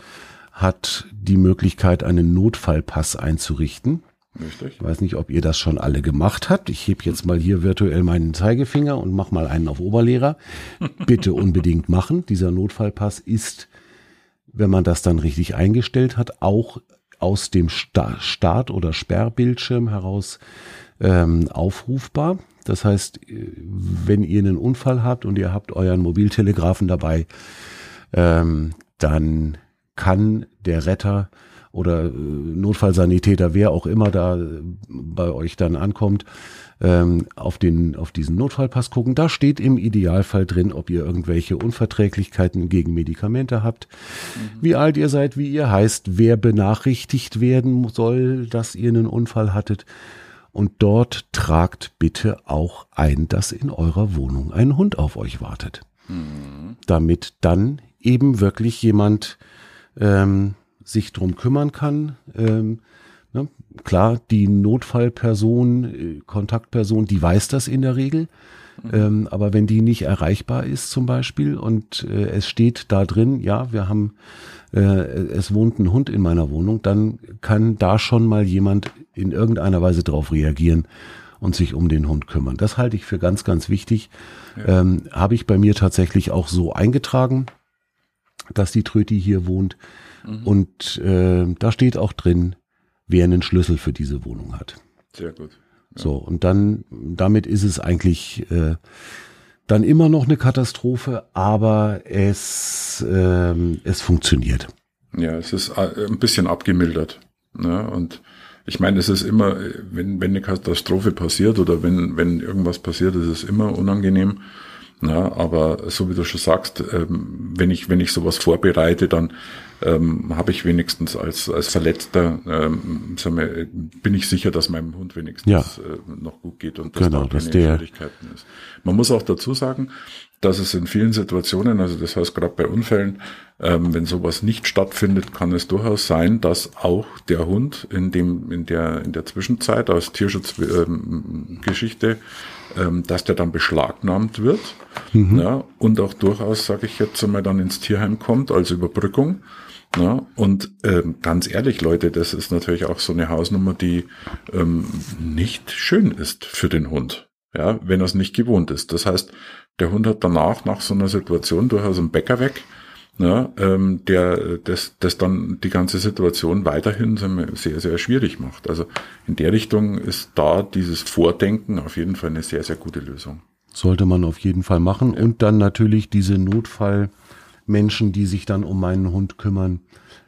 hat die Möglichkeit, einen Notfallpass einzurichten. Richtig. Ich weiß nicht, ob ihr das schon alle gemacht habt. Ich heb jetzt mal hier virtuell meinen Zeigefinger und mach mal einen auf Oberlehrer. <laughs> Bitte unbedingt machen. Dieser Notfallpass ist, wenn man das dann richtig eingestellt hat, auch aus dem Sta Start- oder Sperrbildschirm heraus ähm, aufrufbar. Das heißt, äh, wenn ihr einen Unfall habt und ihr habt euren Mobiltelegrafen dabei, ähm, dann kann der Retter oder äh, Notfallsanitäter, wer auch immer da äh, bei euch dann ankommt, ähm, auf, den, auf diesen Notfallpass gucken. Da steht im Idealfall drin, ob ihr irgendwelche Unverträglichkeiten gegen Medikamente habt, mhm. wie alt ihr seid, wie ihr heißt, wer benachrichtigt werden soll, dass ihr einen Unfall hattet. Und dort tragt bitte auch ein, dass in eurer Wohnung ein Hund auf euch wartet. Mhm. Damit dann eben wirklich jemand ähm, sich drum kümmern kann. Ähm, ne? Klar, die Notfallperson, äh, Kontaktperson, die weiß das in der Regel. Mhm. Ähm, aber wenn die nicht erreichbar ist zum Beispiel und äh, es steht da drin, ja, wir haben, äh, es wohnt ein Hund in meiner Wohnung, dann kann da schon mal jemand in irgendeiner Weise drauf reagieren und sich um den Hund kümmern. Das halte ich für ganz, ganz wichtig. Ja. Ähm, Habe ich bei mir tatsächlich auch so eingetragen, dass die Tröti hier wohnt. Mhm. Und äh, da steht auch drin, wer einen Schlüssel für diese Wohnung hat. Sehr gut. Ja. So, und dann, damit ist es eigentlich äh, dann immer noch eine Katastrophe, aber es, äh, es funktioniert. Ja, es ist äh, ein bisschen abgemildert. Ne? Und ich meine, es ist immer, wenn, wenn eine Katastrophe passiert oder wenn, wenn irgendwas passiert, ist es immer unangenehm. Ja, aber so wie du schon sagst, ähm, wenn ich wenn ich sowas vorbereite, dann ähm, habe ich wenigstens als als Verletzter ähm, wir, bin ich sicher, dass meinem Hund wenigstens ja. äh, noch gut geht und dass genau, da keine der Schwierigkeiten ist. Man muss auch dazu sagen, dass es in vielen Situationen, also das heißt gerade bei Unfällen, ähm, wenn sowas nicht stattfindet, kann es durchaus sein, dass auch der Hund in dem in der in der Zwischenzeit aus Tierschutzgeschichte ähm, ähm, dass der dann beschlagnahmt wird mhm. ja, und auch durchaus, sage ich jetzt einmal, dann ins Tierheim kommt als Überbrückung. Ja, und ähm, ganz ehrlich, Leute, das ist natürlich auch so eine Hausnummer, die ähm, nicht schön ist für den Hund, ja, wenn er es nicht gewohnt ist. Das heißt, der Hund hat danach nach so einer Situation durchaus einen Bäcker weg, ne, ähm, der das, das dann die ganze Situation weiterhin sehr, sehr schwierig macht. Also in der Richtung ist da dieses Vordenken auf jeden Fall eine sehr, sehr gute Lösung. Sollte man auf jeden Fall machen. Ja. Und dann natürlich diese Notfallmenschen, die sich dann um meinen Hund kümmern,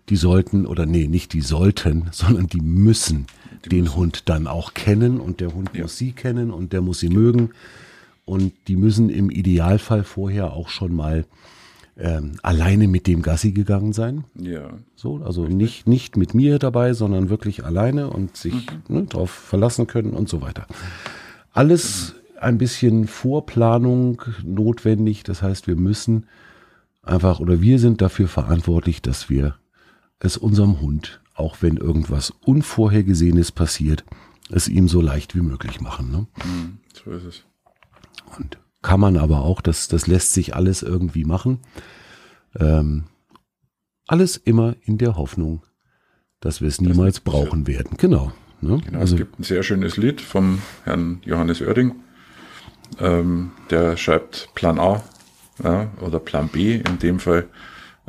die sollten, oder nee, nicht die sollten, <laughs> sondern die müssen die den müssen. Hund dann auch kennen und der Hund ja. muss sie kennen und der muss sie mögen. Und die müssen im Idealfall vorher auch schon mal ähm, alleine mit dem Gassi gegangen sein. Ja. So, also nicht, nicht mit mir dabei, sondern wirklich alleine und sich mhm. ne, darauf verlassen können und so weiter. Alles mhm. ein bisschen Vorplanung notwendig. Das heißt, wir müssen einfach oder wir sind dafür verantwortlich, dass wir es unserem Hund, auch wenn irgendwas Unvorhergesehenes passiert, es ihm so leicht wie möglich machen. Ne? Mhm, so ist es. Und kann man aber auch, das, das lässt sich alles irgendwie machen. Ähm, alles immer in der Hoffnung, dass wir es niemals brauchen werden. Genau. Ne? genau also, es gibt ein sehr schönes Lied vom Herrn Johannes Oerding. Ähm, der schreibt Plan A ja, oder Plan B in dem Fall.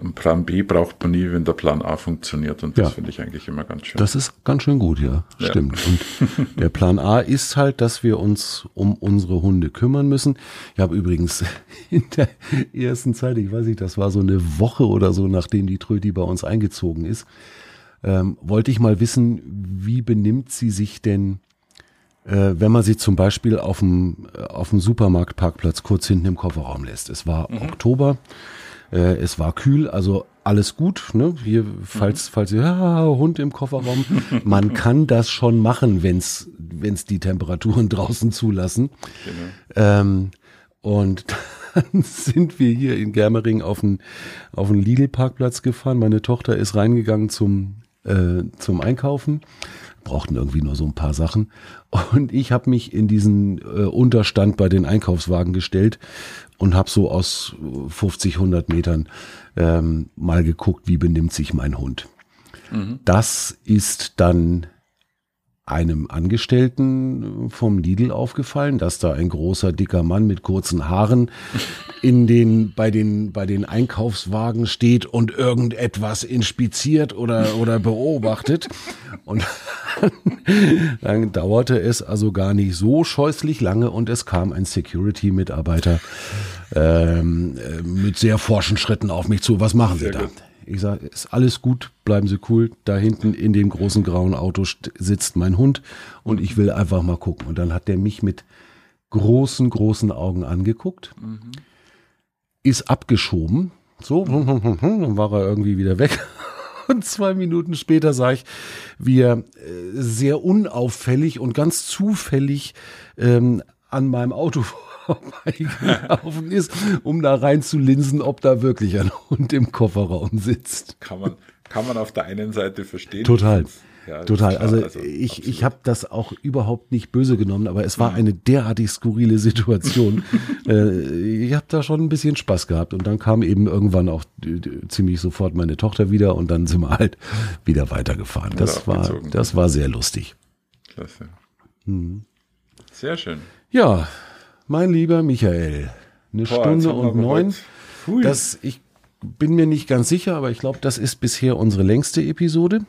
Ein Plan B braucht man nie, wenn der Plan A funktioniert. Und das ja. finde ich eigentlich immer ganz schön. Das ist ganz schön gut, ja. ja. Stimmt. <laughs> Und der Plan A ist halt, dass wir uns um unsere Hunde kümmern müssen. Ich habe übrigens <laughs> in der ersten Zeit, ich weiß nicht, das war so eine Woche oder so, nachdem die Tröti bei uns eingezogen ist, ähm, wollte ich mal wissen, wie benimmt sie sich denn, äh, wenn man sie zum Beispiel auf dem, auf dem Supermarktparkplatz kurz hinten im Kofferraum lässt. Es war mhm. Oktober. Äh, es war kühl, also alles gut. Ne? Hier, falls, mhm. falls ihr, ja, Hund im Kofferraum, <laughs> man kann das schon machen, wenn's wenn's die Temperaturen <laughs> draußen zulassen. Genau. Ähm, und <laughs> dann sind wir hier in Germering auf den, auf den Lidl-Parkplatz gefahren. Meine Tochter ist reingegangen zum, äh, zum Einkaufen brauchten irgendwie nur so ein paar Sachen. Und ich habe mich in diesen äh, Unterstand bei den Einkaufswagen gestellt und habe so aus 50, 100 Metern ähm, mal geguckt, wie benimmt sich mein Hund. Mhm. Das ist dann einem Angestellten vom Lidl aufgefallen, dass da ein großer dicker Mann mit kurzen Haaren in den bei den bei den Einkaufswagen steht und irgendetwas inspiziert oder oder beobachtet und dann dauerte es also gar nicht so scheußlich lange und es kam ein Security Mitarbeiter ähm, mit sehr forschen Schritten auf mich zu. Was machen Sie da? Ich sage, ist alles gut, bleiben Sie cool. Da hinten in dem großen grauen Auto sitzt mein Hund und ich will einfach mal gucken. Und dann hat der mich mit großen, großen Augen angeguckt, mhm. ist abgeschoben. So, <laughs> dann war er irgendwie wieder weg. <laughs> Und zwei Minuten später sah ich, wie er äh, sehr unauffällig und ganz zufällig ähm, an meinem Auto vorbeigelaufen ist, um da rein zu linsen, ob da wirklich ein Hund im Kofferraum sitzt. Kann man, kann man auf der einen Seite verstehen. Total. Ja, Total. Klar, also, also, ich, ich habe das auch überhaupt nicht böse genommen, aber es war eine derartig skurrile Situation. <laughs> äh, ich habe da schon ein bisschen Spaß gehabt und dann kam eben irgendwann auch ziemlich sofort meine Tochter wieder und dann sind wir halt wieder weitergefahren. Das war, das war sehr lustig. Klasse. Hm. Sehr schön. Ja, mein lieber Michael, eine Boah, Stunde und neun. Das, ich bin mir nicht ganz sicher, aber ich glaube, das ist bisher unsere längste Episode.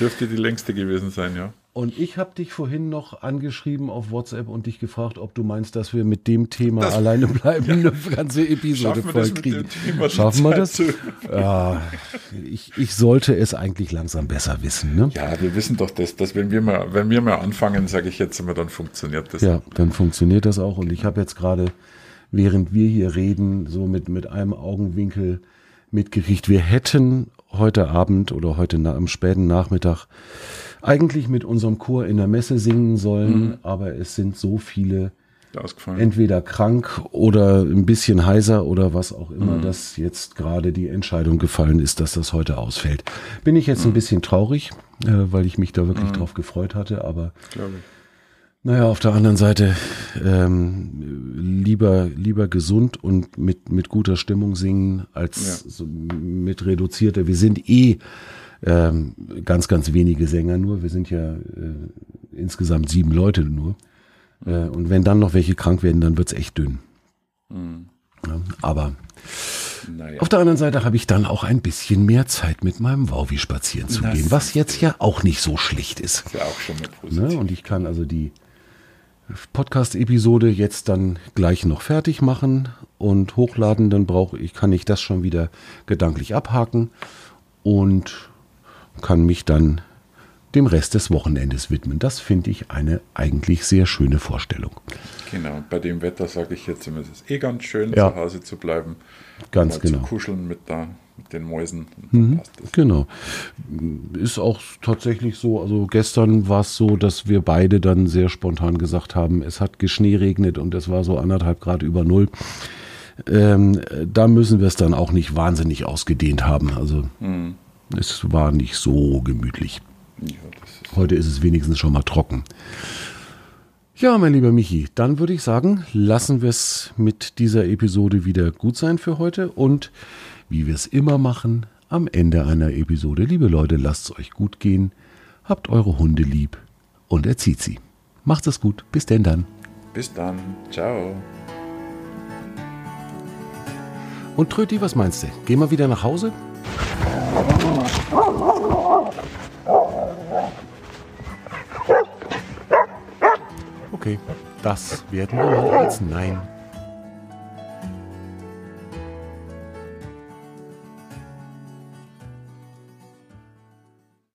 Dürfte die längste gewesen sein, ja. Und ich habe dich vorhin noch angeschrieben auf WhatsApp und dich gefragt, ob du meinst, dass wir mit dem Thema das, alleine <laughs> bleiben, ja. eine ganze Episode voll kriegen. Schaffen wir das? Ja, ich, ich sollte es eigentlich langsam besser wissen. Ne? Ja, wir wissen doch, dass, dass wenn wir mal, wenn wir mal anfangen, sage ich jetzt immer, dann funktioniert das. Ja, dann funktioniert das auch. Und ich habe jetzt gerade, während wir hier reden, so mit, mit einem Augenwinkel mitgekriegt, wir hätten heute Abend oder heute am späten Nachmittag eigentlich mit unserem Chor in der Messe singen sollen, mhm. aber es sind so viele entweder krank oder ein bisschen heiser oder was auch immer, mhm. dass jetzt gerade die Entscheidung gefallen ist, dass das heute ausfällt. Bin ich jetzt mhm. ein bisschen traurig, äh, weil ich mich da wirklich mhm. drauf gefreut hatte, aber naja, auf der anderen Seite ähm, lieber lieber gesund und mit mit guter Stimmung singen als ja. so mit reduzierter. Wir sind eh ähm, ganz ganz wenige Sänger nur. Wir sind ja äh, insgesamt sieben Leute nur. Äh, und wenn dann noch welche krank werden, dann wird's echt dünn. Mhm. Ja, aber naja. Auf der anderen Seite habe ich dann auch ein bisschen mehr Zeit mit meinem Wauwi spazieren zu das gehen, was jetzt ja auch nicht so schlicht ist. Ist ja auch schon mal positiv. Ne? Und ich kann also die Podcast-Episode jetzt dann gleich noch fertig machen und hochladen, dann brauche ich, kann ich das schon wieder gedanklich abhaken und kann mich dann dem Rest des Wochenendes widmen. Das finde ich eine eigentlich sehr schöne Vorstellung. Genau, bei dem Wetter sage ich jetzt immer, es ist eh ganz schön, ja. zu Hause zu bleiben. Ganz genau. Zu kuscheln mit da mit den Mäusen. Mhm, genau. Ist auch tatsächlich so, also gestern war es so, dass wir beide dann sehr spontan gesagt haben, es hat geschneeregnet und es war so anderthalb Grad über Null. Ähm, da müssen wir es dann auch nicht wahnsinnig ausgedehnt haben. Also mhm. es war nicht so gemütlich. Ja, ist Heute ist es wenigstens schon mal trocken. Ja, mein lieber Michi, dann würde ich sagen, lassen wir es mit dieser Episode wieder gut sein für heute und wie wir es immer machen, am Ende einer Episode. Liebe Leute, lasst es euch gut gehen, habt eure Hunde lieb und erzieht sie. Macht es gut, bis denn dann. Bis dann, ciao. Und Tröti, was meinst du? Gehen wir wieder nach Hause? Okay, das werden wir mal als Nein